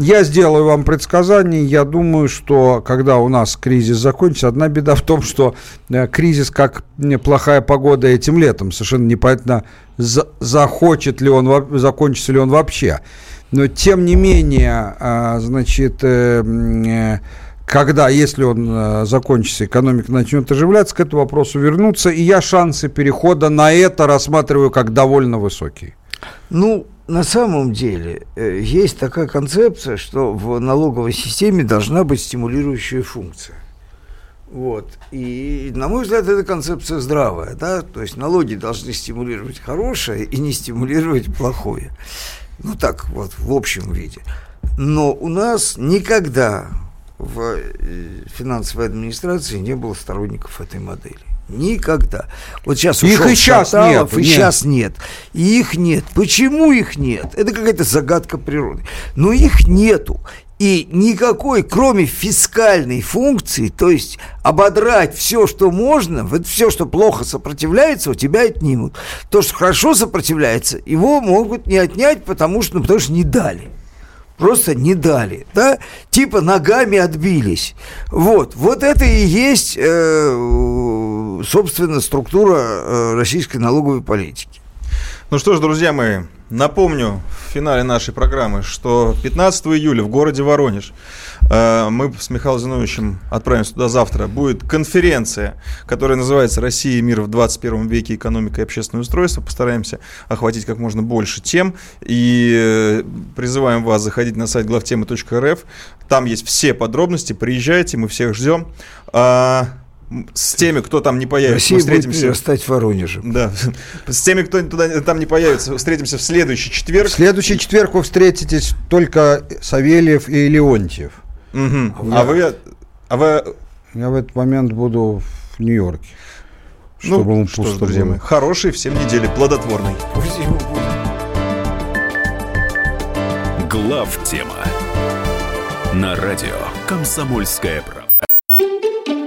Я сделаю вам предсказание. Я думаю, что когда у нас кризис закончится, одна беда в том, что э, кризис, как плохая погода этим летом, совершенно непонятно, за- захочет ли он, закончится ли он вообще. Но тем не менее, а, значит, э, э, когда, если он закончится, экономика начнет оживляться, к этому вопросу вернуться, и я шансы перехода на это рассматриваю как довольно высокие. Ну, на самом деле, э, есть такая концепция, что в налоговой системе должна быть стимулирующая функция. Вот. И, на мой взгляд, эта концепция здравая, да, то есть налоги должны стимулировать хорошее и не стимулировать плохое. Ну так, вот, в общем виде. Но у нас никогда в э, финансовой администрации не было сторонников этой модели. Никогда. Вот сейчас Их и щас Шаталов, нет, и нет. сейчас нет. И их нет. Почему их нет? Это какая-то загадка природы. Но их нету. И никакой, кроме фискальной функции, то есть ободрать все, что можно, вот все, что плохо сопротивляется, у тебя отнимут. То, что хорошо сопротивляется, его могут не отнять, потому что, ну, потому что не дали. Просто не дали, да? Типа ногами отбились. Вот, вот это и есть, э, собственно, структура э, российской налоговой политики. Ну что ж, друзья мои, напомню в финале нашей программы, что 15 июля в городе Воронеж э, мы с Михаилом Зиновичем отправимся туда завтра. Будет конференция, которая называется «Россия и мир в 21 веке. Экономика и общественное устройство». Постараемся охватить как можно больше тем. И э, призываем вас заходить на сайт главтемы.рф. Там есть все подробности. Приезжайте, мы всех ждем. А, с теми, кто там не появится, Россия мы будет встретимся. перерастать Воронежем. Да, с теми, кто туда, там не появится, встретимся в следующий В четверг. следующий четверг вы встретитесь только Савельев и Леонтьев. Мгм. А вы, а вы, Я в этот момент буду в Нью-Йорке. ну, Чтобы ему что ж, друзья мои, хорошей всем недели, плодотворной. Глав тема на радио Комсомольская правда.